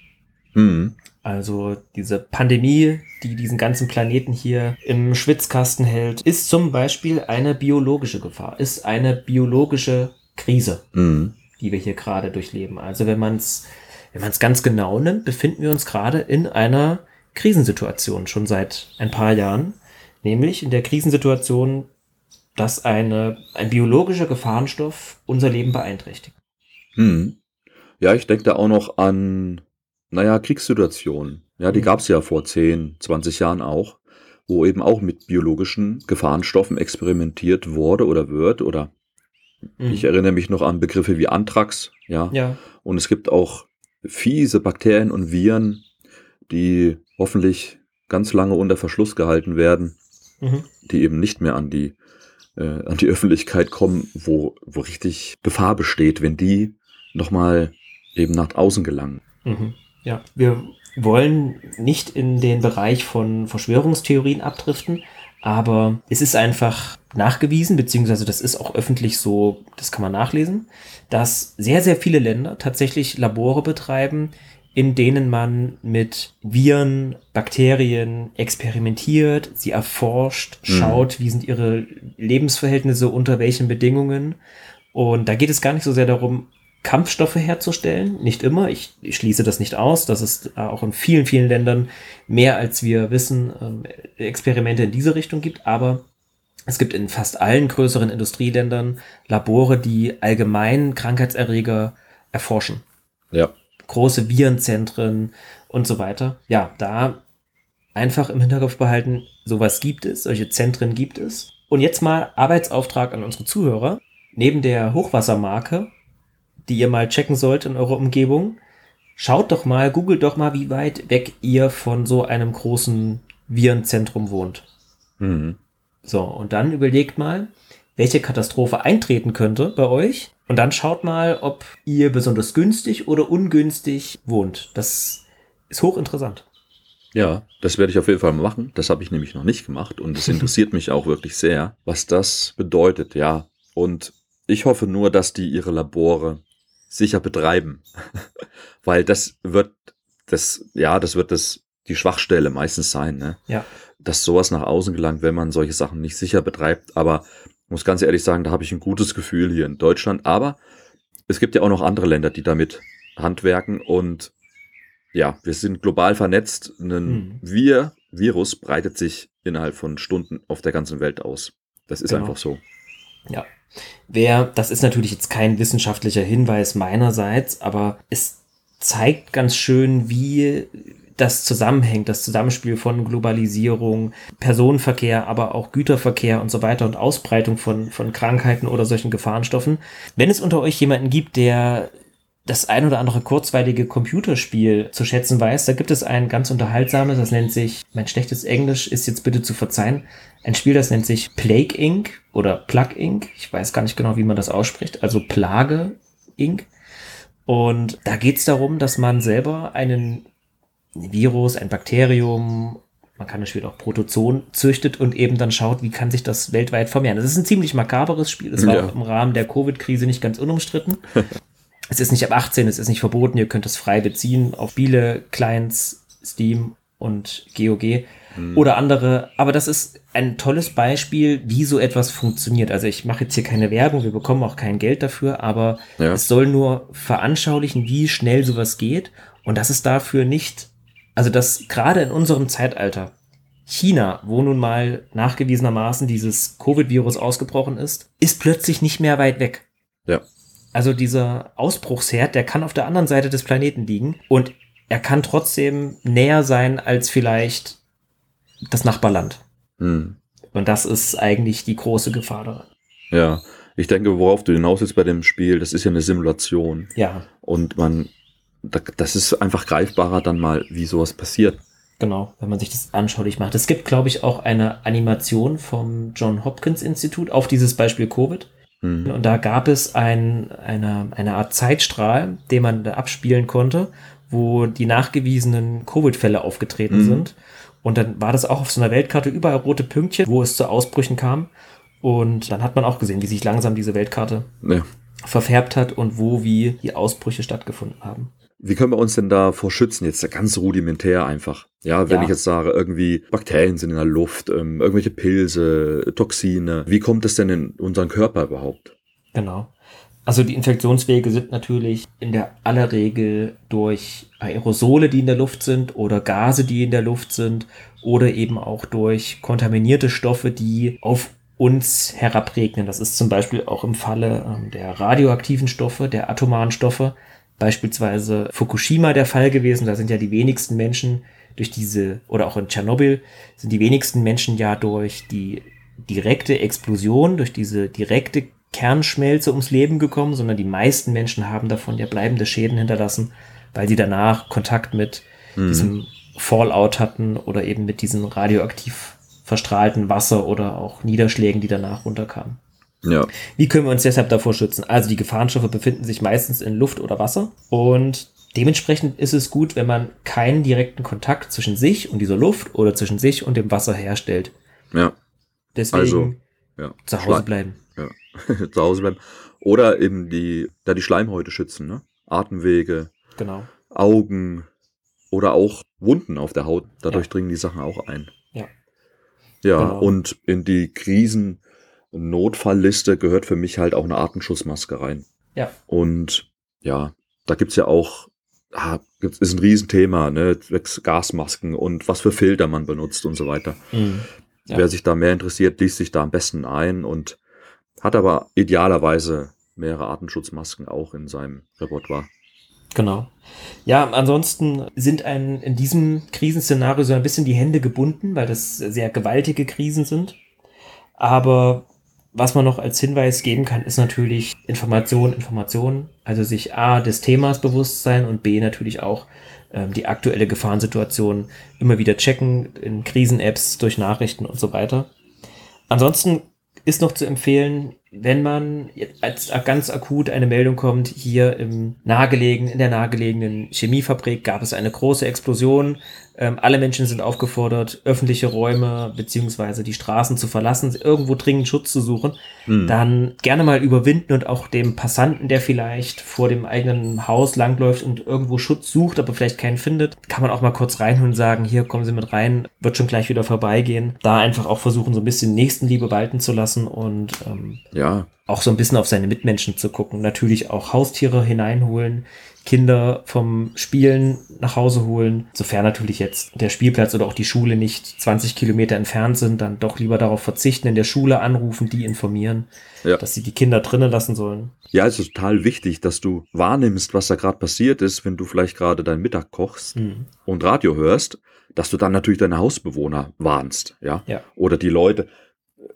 Mhm. Also diese Pandemie, die diesen ganzen Planeten hier im Schwitzkasten hält, ist zum Beispiel eine biologische Gefahr, ist eine biologische Krise, mhm. die wir hier gerade durchleben. Also wenn man es wenn man es ganz genau nimmt, befinden wir uns gerade in einer Krisensituation schon seit ein paar Jahren nämlich in der Krisensituation, dass eine, ein biologischer Gefahrenstoff unser Leben beeinträchtigt. Hm. Ja, ich denke da auch noch an, naja, Kriegssituationen. Ja, die mhm. gab es ja vor 10, 20 Jahren auch, wo eben auch mit biologischen Gefahrenstoffen experimentiert wurde oder wird oder mhm. ich erinnere mich noch an Begriffe wie Anthrax, ja. ja. Und es gibt auch fiese Bakterien und Viren, die hoffentlich ganz lange unter Verschluss gehalten werden, mhm. die eben nicht mehr an die, äh, an die Öffentlichkeit kommen, wo, wo richtig Gefahr besteht, wenn die nochmal eben nach außen gelangen. Mhm. Ja, wir wollen nicht in den Bereich von Verschwörungstheorien abdriften, aber es ist einfach nachgewiesen, beziehungsweise das ist auch öffentlich so, das kann man nachlesen, dass sehr, sehr viele Länder tatsächlich Labore betreiben, in denen man mit Viren, Bakterien experimentiert, sie erforscht, mhm. schaut, wie sind ihre Lebensverhältnisse, unter welchen Bedingungen. Und da geht es gar nicht so sehr darum, Kampfstoffe herzustellen. Nicht immer. Ich, ich schließe das nicht aus, dass es auch in vielen, vielen Ländern mehr als wir wissen, ähm, Experimente in diese Richtung gibt. Aber es gibt in fast allen größeren Industrieländern Labore, die allgemein Krankheitserreger erforschen. Ja große Virenzentren und so weiter. Ja, da einfach im Hinterkopf behalten, sowas gibt es, solche Zentren gibt es. Und jetzt mal Arbeitsauftrag an unsere Zuhörer. Neben der Hochwassermarke, die ihr mal checken sollt in eurer Umgebung, schaut doch mal, googelt doch mal, wie weit weg ihr von so einem großen Virenzentrum wohnt. Mhm. So, und dann überlegt mal, welche Katastrophe eintreten könnte bei euch und dann schaut mal, ob ihr besonders günstig oder ungünstig wohnt. Das ist hochinteressant. Ja, das werde ich auf jeden Fall machen. Das habe ich nämlich noch nicht gemacht und es interessiert mich auch wirklich sehr, was das bedeutet, ja. Und ich hoffe nur, dass die ihre Labore sicher betreiben, weil das wird das, ja, das wird das die Schwachstelle meistens sein, ne? Ja. Dass sowas nach außen gelangt, wenn man solche Sachen nicht sicher betreibt. Aber muss ganz ehrlich sagen, da habe ich ein gutes Gefühl hier in Deutschland. Aber es gibt ja auch noch andere Länder, die damit handwerken. Und ja, wir sind global vernetzt. Ein hm. Wir Virus breitet sich innerhalb von Stunden auf der ganzen Welt aus. Das ist genau. einfach so. Ja. Wer, das ist natürlich jetzt kein wissenschaftlicher Hinweis meinerseits, aber es zeigt ganz schön, wie das zusammenhängt, das Zusammenspiel von Globalisierung, Personenverkehr, aber auch Güterverkehr und so weiter und Ausbreitung von, von Krankheiten oder solchen Gefahrenstoffen. Wenn es unter euch jemanden gibt, der das ein oder andere kurzweilige Computerspiel zu schätzen weiß, da gibt es ein ganz unterhaltsames, das nennt sich, mein schlechtes Englisch ist jetzt bitte zu verzeihen, ein Spiel, das nennt sich Plague Inc. oder Plug Inc. Ich weiß gar nicht genau, wie man das ausspricht, also Plage Inc. Und da geht es darum, dass man selber einen Virus, ein Bakterium, man kann das Spiel auch Protozoen züchtet und eben dann schaut, wie kann sich das weltweit vermehren. Das ist ein ziemlich makaberes Spiel. Das war ja. auch im Rahmen der Covid-Krise nicht ganz unumstritten. es ist nicht ab 18, es ist nicht verboten, ihr könnt es frei beziehen auf Spiele, Clients, Steam und GOG mhm. oder andere. Aber das ist ein tolles Beispiel, wie so etwas funktioniert. Also ich mache jetzt hier keine Werbung, wir bekommen auch kein Geld dafür, aber ja. es soll nur veranschaulichen, wie schnell sowas geht und dass es dafür nicht also, dass gerade in unserem Zeitalter China, wo nun mal nachgewiesenermaßen dieses Covid-Virus ausgebrochen ist, ist plötzlich nicht mehr weit weg. Ja. Also dieser Ausbruchsherd, der kann auf der anderen Seite des Planeten liegen und er kann trotzdem näher sein als vielleicht das Nachbarland. Hm. Und das ist eigentlich die große Gefahr daran. Ja, ich denke, worauf du hinaus willst bei dem Spiel, das ist ja eine Simulation. Ja. Und man das ist einfach greifbarer dann mal, wie sowas passiert. Genau, wenn man sich das anschaulich macht. Es gibt, glaube ich, auch eine Animation vom John Hopkins Institut auf dieses Beispiel Covid. Mhm. Und da gab es ein, eine, eine Art Zeitstrahl, den man da abspielen konnte, wo die nachgewiesenen Covid-Fälle aufgetreten mhm. sind. Und dann war das auch auf so einer Weltkarte überall rote Pünktchen, wo es zu Ausbrüchen kam. Und dann hat man auch gesehen, wie sich langsam diese Weltkarte ja. verfärbt hat und wo wie die Ausbrüche stattgefunden haben. Wie können wir uns denn davor schützen? Jetzt ganz rudimentär einfach. Ja, wenn ja. ich jetzt sage, irgendwie Bakterien sind in der Luft, ähm, irgendwelche Pilze, Toxine. Wie kommt es denn in unseren Körper überhaupt? Genau. Also die Infektionswege sind natürlich in der aller Regel durch Aerosole, die in der Luft sind oder Gase, die in der Luft sind oder eben auch durch kontaminierte Stoffe, die auf uns herabregnen. Das ist zum Beispiel auch im Falle ähm, der radioaktiven Stoffe, der atomaren Stoffe beispielsweise Fukushima der Fall gewesen. Da sind ja die wenigsten Menschen durch diese, oder auch in Tschernobyl, sind die wenigsten Menschen ja durch die direkte Explosion, durch diese direkte Kernschmelze ums Leben gekommen, sondern die meisten Menschen haben davon ja bleibende Schäden hinterlassen, weil sie danach Kontakt mit mhm. diesem Fallout hatten oder eben mit diesem radioaktiv verstrahlten Wasser oder auch Niederschlägen, die danach runterkamen. Ja. Wie können wir uns deshalb davor schützen? Also die Gefahrenstoffe befinden sich meistens in Luft oder Wasser und dementsprechend ist es gut, wenn man keinen direkten Kontakt zwischen sich und dieser Luft oder zwischen sich und dem Wasser herstellt. Ja. Deswegen also, ja. zu Hause bleiben. Zu Hause bleiben. Oder eben die, da die Schleimhäute schützen, ne? Atemwege. Genau. Augen oder auch Wunden auf der Haut. Dadurch ja. dringen die Sachen auch ein. Ja. Ja, genau. und in die Krisen Notfallliste gehört für mich halt auch eine Artenschutzmaske rein. Ja. Und ja, da gibt's ja auch, ah, ist ein Riesenthema, ne? Gasmasken und was für Filter man benutzt und so weiter. Mhm. Ja. Wer sich da mehr interessiert, liest sich da am besten ein und hat aber idealerweise mehrere Artenschutzmasken auch in seinem Repertoire. Genau. Ja, ansonsten sind ein, in diesem Krisenszenario so ein bisschen die Hände gebunden, weil das sehr gewaltige Krisen sind. Aber was man noch als Hinweis geben kann, ist natürlich Information, Information. Also sich A des Themas bewusst sein und B natürlich auch ähm, die aktuelle Gefahrensituation immer wieder checken in Krisen-Apps, durch Nachrichten und so weiter. Ansonsten ist noch zu empfehlen, wenn man als ganz akut eine Meldung kommt, hier im nahegelegen, in der nahegelegenen Chemiefabrik gab es eine große Explosion, ähm, alle Menschen sind aufgefordert, öffentliche Räume beziehungsweise die Straßen zu verlassen, irgendwo dringend Schutz zu suchen, mhm. dann gerne mal überwinden und auch dem Passanten, der vielleicht vor dem eigenen Haus langläuft und irgendwo Schutz sucht, aber vielleicht keinen findet, kann man auch mal kurz reinholen und sagen, hier kommen Sie mit rein, wird schon gleich wieder vorbeigehen. Da einfach auch versuchen, so ein bisschen Nächstenliebe walten zu lassen und ähm, Ja. Auch so ein bisschen auf seine Mitmenschen zu gucken. Natürlich auch Haustiere hineinholen, Kinder vom Spielen nach Hause holen. Sofern natürlich jetzt der Spielplatz oder auch die Schule nicht 20 Kilometer entfernt sind, dann doch lieber darauf verzichten, in der Schule anrufen, die informieren, ja. dass sie die Kinder drinnen lassen sollen. Ja, es ist total wichtig, dass du wahrnimmst, was da gerade passiert ist, wenn du vielleicht gerade deinen Mittag kochst mhm. und Radio hörst, dass du dann natürlich deine Hausbewohner warnst, ja? ja. Oder die Leute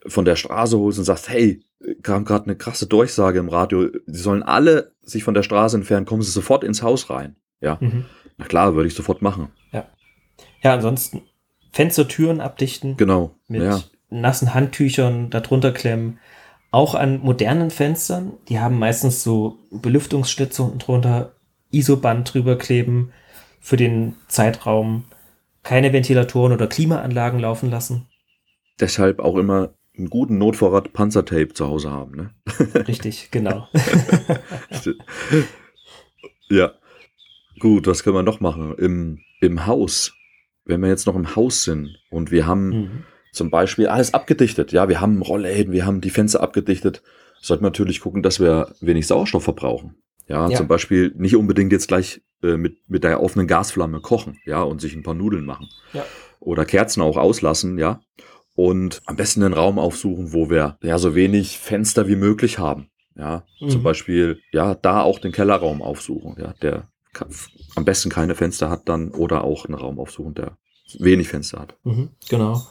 von der Straße holst und sagst, hey, kam gerade eine krasse Durchsage im Radio, sie sollen alle sich von der Straße entfernen, kommen sie sofort ins Haus rein. Ja. Mhm. Na klar, würde ich sofort machen. Ja. Ja, ansonsten Fenster, Türen abdichten. Genau. Mit ja. nassen Handtüchern darunter klemmen. Auch an modernen Fenstern, die haben meistens so Belüftungsschlitze unten drunter, Isoband drüber kleben für den Zeitraum, keine Ventilatoren oder Klimaanlagen laufen lassen. Deshalb auch immer einen guten Notvorrat Panzertape zu Hause haben. Ne? Richtig, genau. ja. Gut, was können wir noch machen? Im, Im Haus, wenn wir jetzt noch im Haus sind und wir haben mhm. zum Beispiel alles abgedichtet, ja, wir haben Rollläden, wir haben die Fenster abgedichtet, sollten wir natürlich gucken, dass wir wenig Sauerstoff verbrauchen. Ja, ja. zum Beispiel nicht unbedingt jetzt gleich äh, mit, mit der offenen Gasflamme kochen, ja, und sich ein paar Nudeln machen. Ja. Oder Kerzen auch auslassen, ja und am besten einen Raum aufsuchen, wo wir ja so wenig Fenster wie möglich haben. Ja, mhm. zum Beispiel, ja, da auch den Kellerraum aufsuchen, ja, der am besten keine Fenster hat dann oder auch einen Raum aufsuchen, der wenig Fenster hat. Mhm, genau.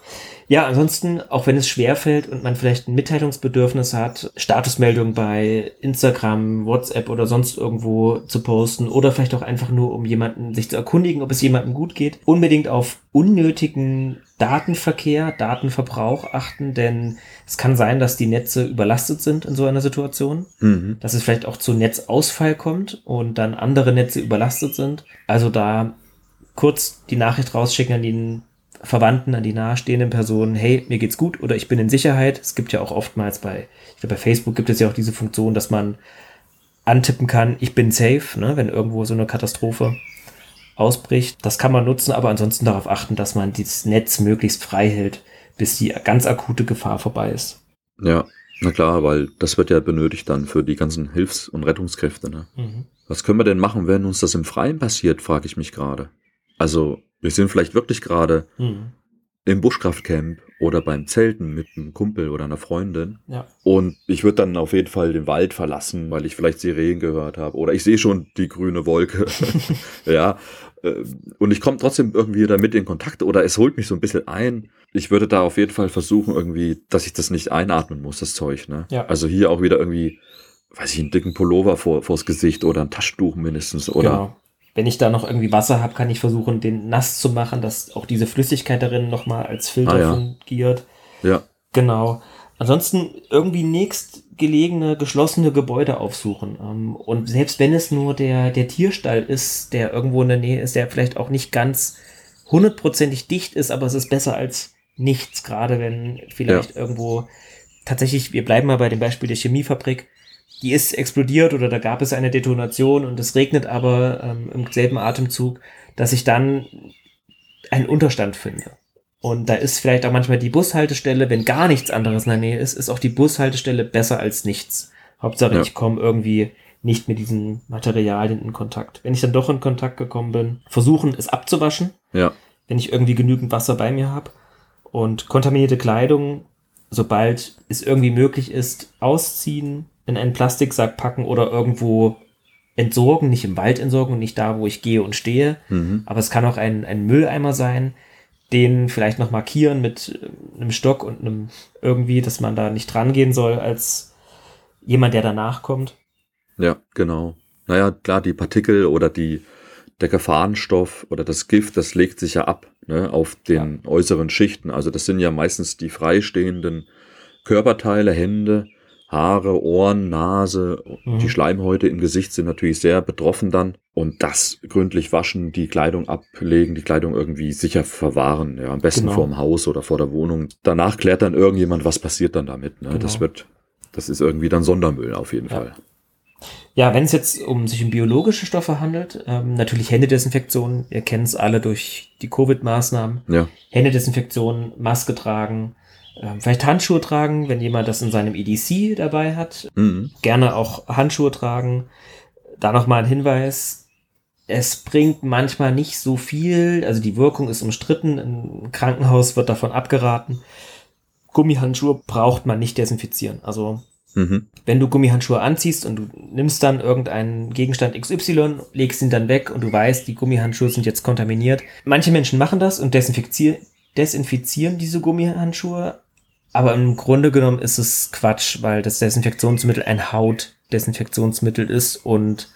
Ja, ansonsten, auch wenn es schwer fällt und man vielleicht ein Mitteilungsbedürfnis hat, Statusmeldungen bei Instagram, WhatsApp oder sonst irgendwo zu posten oder vielleicht auch einfach nur, um jemanden sich zu erkundigen, ob es jemandem gut geht, unbedingt auf unnötigen Datenverkehr, Datenverbrauch achten, denn es kann sein, dass die Netze überlastet sind in so einer Situation, mhm. dass es vielleicht auch zu Netzausfall kommt und dann andere Netze überlastet sind. Also da kurz die Nachricht rausschicken an den Verwandten, an die nahestehenden Personen, hey, mir geht's gut oder ich bin in Sicherheit. Es gibt ja auch oftmals bei, ich glaube, bei Facebook gibt es ja auch diese Funktion, dass man antippen kann, ich bin safe, ne, wenn irgendwo so eine Katastrophe ausbricht. Das kann man nutzen, aber ansonsten darauf achten, dass man dieses Netz möglichst frei hält, bis die ganz akute Gefahr vorbei ist. Ja, na klar, weil das wird ja benötigt dann für die ganzen Hilfs- und Rettungskräfte. Ne? Mhm. Was können wir denn machen, wenn uns das im Freien passiert, frage ich mich gerade. Also wir sind vielleicht wirklich gerade mhm. im Buschkraftcamp oder beim Zelten mit einem Kumpel oder einer Freundin. Ja. Und ich würde dann auf jeden Fall den Wald verlassen, weil ich vielleicht Sirenen gehört habe. Oder ich sehe schon die grüne Wolke. ja. Äh, und ich komme trotzdem irgendwie damit in Kontakt oder es holt mich so ein bisschen ein. Ich würde da auf jeden Fall versuchen, irgendwie, dass ich das nicht einatmen muss, das Zeug. Ne? Ja. Also hier auch wieder irgendwie, weiß ich, einen dicken Pullover vor, vors Gesicht oder ein Taschentuch mindestens. Oder genau wenn ich da noch irgendwie Wasser habe, kann ich versuchen, den nass zu machen, dass auch diese Flüssigkeit darin nochmal als Filter ah, ja. fungiert. Ja. Genau. Ansonsten irgendwie nächstgelegene, geschlossene Gebäude aufsuchen. Ähm, und selbst wenn es nur der, der Tierstall ist, der irgendwo in der Nähe ist, der vielleicht auch nicht ganz hundertprozentig dicht ist, aber es ist besser als nichts, gerade wenn vielleicht ja. irgendwo tatsächlich, wir bleiben mal bei dem Beispiel der Chemiefabrik, die ist explodiert oder da gab es eine Detonation und es regnet aber ähm, im selben Atemzug, dass ich dann einen Unterstand finde. Und da ist vielleicht auch manchmal die Bushaltestelle, wenn gar nichts anderes in der Nähe ist, ist auch die Bushaltestelle besser als nichts. Hauptsache, ja. ich komme irgendwie nicht mit diesen Materialien in Kontakt. Wenn ich dann doch in Kontakt gekommen bin, versuchen es abzuwaschen, ja. wenn ich irgendwie genügend Wasser bei mir habe. Und kontaminierte Kleidung, sobald es irgendwie möglich ist, ausziehen, in einen Plastiksack packen oder irgendwo entsorgen, nicht im Wald entsorgen und nicht da, wo ich gehe und stehe. Mhm. Aber es kann auch ein, ein Mülleimer sein, den vielleicht noch markieren mit äh, einem Stock und einem irgendwie, dass man da nicht dran gehen soll als jemand, der danach kommt. Ja, genau. Naja, klar, die Partikel oder die, der Gefahrenstoff oder das Gift, das legt sich ja ab ne, auf den ja. äußeren Schichten. Also das sind ja meistens die freistehenden Körperteile, Hände, Haare, Ohren, Nase, mhm. die Schleimhäute im Gesicht sind natürlich sehr betroffen dann. Und das gründlich waschen, die Kleidung ablegen, die Kleidung irgendwie sicher verwahren. Ja, am besten genau. vor dem Haus oder vor der Wohnung. Danach klärt dann irgendjemand, was passiert dann damit. Ne? Genau. Das wird, das ist irgendwie dann Sondermüll auf jeden ja. Fall. Ja, wenn es jetzt um sich um biologische Stoffe handelt, ähm, natürlich Händedesinfektion, ihr kennt es alle durch die Covid-Maßnahmen. Ja. Händedesinfektion, Maske tragen, vielleicht Handschuhe tragen, wenn jemand das in seinem EDC dabei hat. Mhm. Gerne auch Handschuhe tragen. Da nochmal ein Hinweis. Es bringt manchmal nicht so viel, also die Wirkung ist umstritten. Im Krankenhaus wird davon abgeraten. Gummihandschuhe braucht man nicht desinfizieren. Also Mhm. wenn du Gummihandschuhe anziehst und du nimmst dann irgendeinen Gegenstand XY, legst ihn dann weg und du weißt, die Gummihandschuhe sind jetzt kontaminiert. Manche Menschen machen das und desinfizieren, desinfizieren diese Gummihandschuhe, aber im Grunde genommen ist es Quatsch, weil das Desinfektionsmittel ein Hautdesinfektionsmittel ist und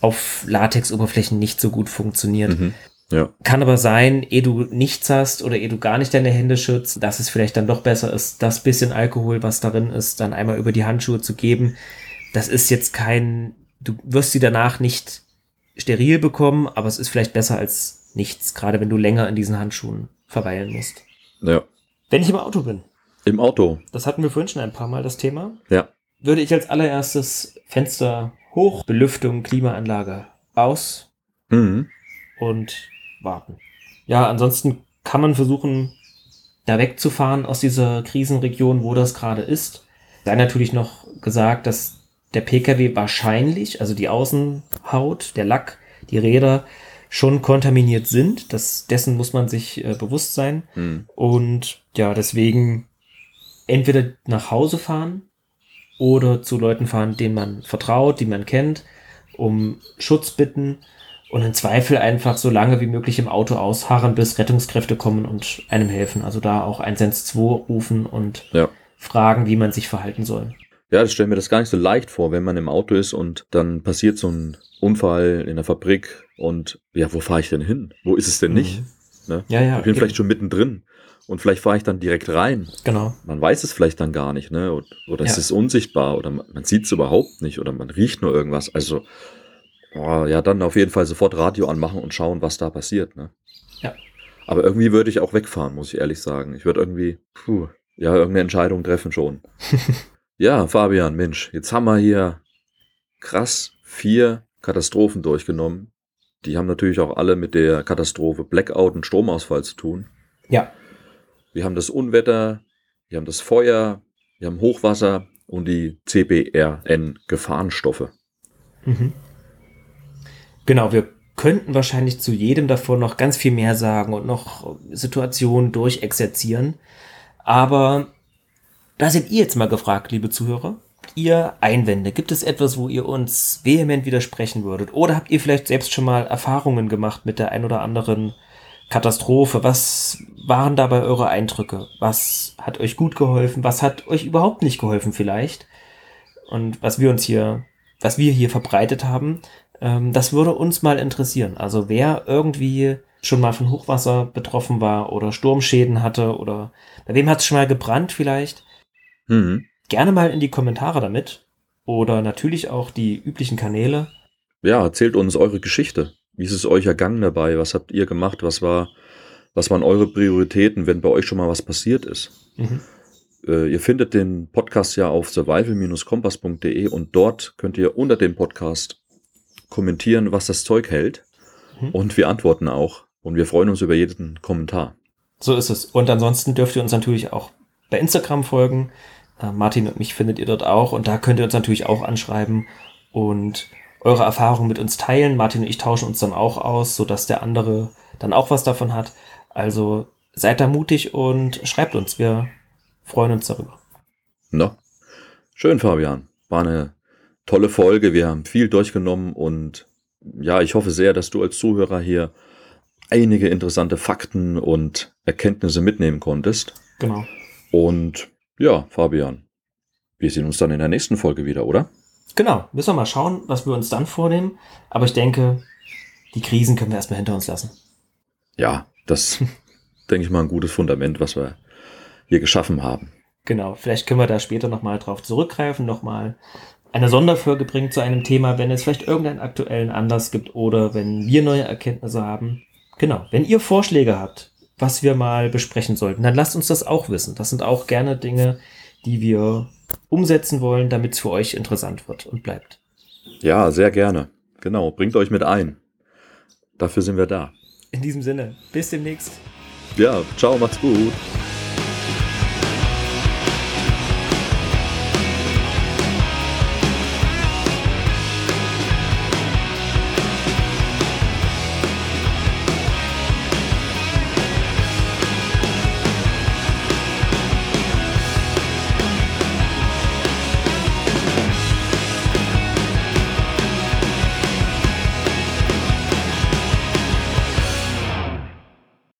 auf Latexoberflächen nicht so gut funktioniert. Mhm. Ja. Kann aber sein, ehe du nichts hast oder ehe du gar nicht deine Hände schützt, dass es vielleicht dann doch besser ist, das bisschen Alkohol, was darin ist, dann einmal über die Handschuhe zu geben. Das ist jetzt kein, du wirst sie danach nicht steril bekommen, aber es ist vielleicht besser als nichts, gerade wenn du länger in diesen Handschuhen verweilen musst. Ja. Wenn ich im Auto bin, Im Auto. das hatten wir vorhin schon ein paar Mal das Thema, Ja. würde ich als allererstes Fenster hoch, Belüftung, Klimaanlage aus, Mhm. und warten. Ja, ansonsten kann man versuchen, da wegzufahren aus dieser Krisenregion, wo das gerade ist. Sei natürlich noch gesagt, dass der Pkw wahrscheinlich, also die Außenhaut, der Lack, die Räder schon kontaminiert sind. Das, dessen muss man sich äh, bewusst sein. Mhm. Und ja, deswegen entweder nach Hause fahren oder zu Leuten fahren, denen man vertraut, die man kennt, um Schutz bitten und im Zweifel einfach so lange wie möglich im Auto ausharren, bis Rettungskräfte kommen und einem helfen. Also da auch 112 rufen und Ja. fragen, wie man sich verhalten soll. Ja, das stelle mir das gar nicht so leicht vor, wenn man im Auto ist und dann passiert so ein Unfall in der Fabrik und ja, wo fahre ich denn hin? Wo ist es denn nicht? Ne? Ja, ja. ich bin eben. vielleicht schon mittendrin und vielleicht fahre ich dann direkt rein. Genau. Man weiß es vielleicht dann gar nicht, ne? Oder, oder es Ja. ist unsichtbar oder man, man sieht es überhaupt nicht oder man riecht nur irgendwas. Also, oh, ja, dann auf jeden Fall sofort Radio anmachen und schauen, was da passiert, ne? Ja. Aber irgendwie würde ich auch wegfahren, muss ich ehrlich sagen. Ich würde irgendwie, puh, ja, irgendeine Entscheidung treffen schon. ja, Fabian, Mensch, jetzt haben wir hier krass vier Katastrophen durchgenommen. Die haben natürlich auch alle mit der Katastrophe Blackout und Stromausfall zu tun. Ja. Wir haben das Unwetter, wir haben das Feuer, wir haben Hochwasser und die CBRN-Gefahrenstoffe. Mhm. Genau, wir könnten wahrscheinlich zu jedem davon noch ganz viel mehr sagen und noch Situationen durchexerzieren. Aber da seid ihr jetzt mal gefragt, liebe Zuhörer. Ihr Einwände? Gibt es etwas, wo ihr uns vehement widersprechen würdet? Oder habt ihr vielleicht selbst schon mal Erfahrungen gemacht mit der ein oder anderen Katastrophe? Was waren dabei eure Eindrücke? Was hat euch gut geholfen? Was hat euch überhaupt nicht geholfen vielleicht? Und was wir uns hier, was wir hier verbreitet haben, ähm, das würde uns mal interessieren. Also wer irgendwie schon mal von Hochwasser betroffen war oder Sturmschäden hatte oder bei wem hat es schon mal gebrannt vielleicht, Mhm. Gerne mal in die Kommentare damit oder natürlich auch die üblichen Kanäle. Ja, erzählt uns eure Geschichte. Wie ist es euch ergangen dabei? Was habt ihr gemacht? Was war, was waren eure Prioritäten, wenn bei euch schon mal was passiert ist? Mhm. Äh, ihr findet den Podcast ja auf survival-kompass.de und dort könnt ihr unter dem Podcast kommentieren, was das Zeug hält. Mhm. Und wir antworten auch. Und wir freuen uns über jeden Kommentar. So ist es. Und ansonsten dürft ihr uns natürlich auch bei Instagram folgen. Äh, Martin und mich findet ihr dort auch. Und da könnt ihr uns natürlich auch anschreiben und eure Erfahrungen mit uns teilen. Martin und ich tauschen uns dann auch aus, sodass der andere dann auch was davon hat. Also seid da mutig und schreibt uns. Wir freuen uns darüber. Na, schön, Fabian. War eine tolle Folge. Wir haben viel durchgenommen und ja, ich hoffe sehr, dass du als Zuhörer hier einige interessante Fakten und Erkenntnisse mitnehmen konntest. Genau. Und ja, Fabian, wir sehen uns dann in der nächsten Folge wieder, oder? Genau. Müssen wir mal schauen, was wir uns dann vornehmen. Aber ich denke, die Krisen können wir erstmal hinter uns lassen. Ja, das denke ich mal ein gutes Fundament, was wir hier geschaffen haben. Genau, vielleicht können wir da später nochmal drauf zurückgreifen, nochmal eine Sonderfolge bringen zu einem Thema, wenn es vielleicht irgendeinen aktuellen Anlass gibt oder wenn wir neue Erkenntnisse haben. Genau, wenn ihr Vorschläge habt, was wir mal besprechen sollten, dann lasst uns das auch wissen. Das sind auch gerne Dinge, die wir umsetzen wollen, damit es für euch interessant wird und bleibt. Ja, sehr gerne. Genau, bringt euch mit ein. Dafür sind wir da. In diesem Sinne, bis demnächst. Ja, ciao, macht's gut.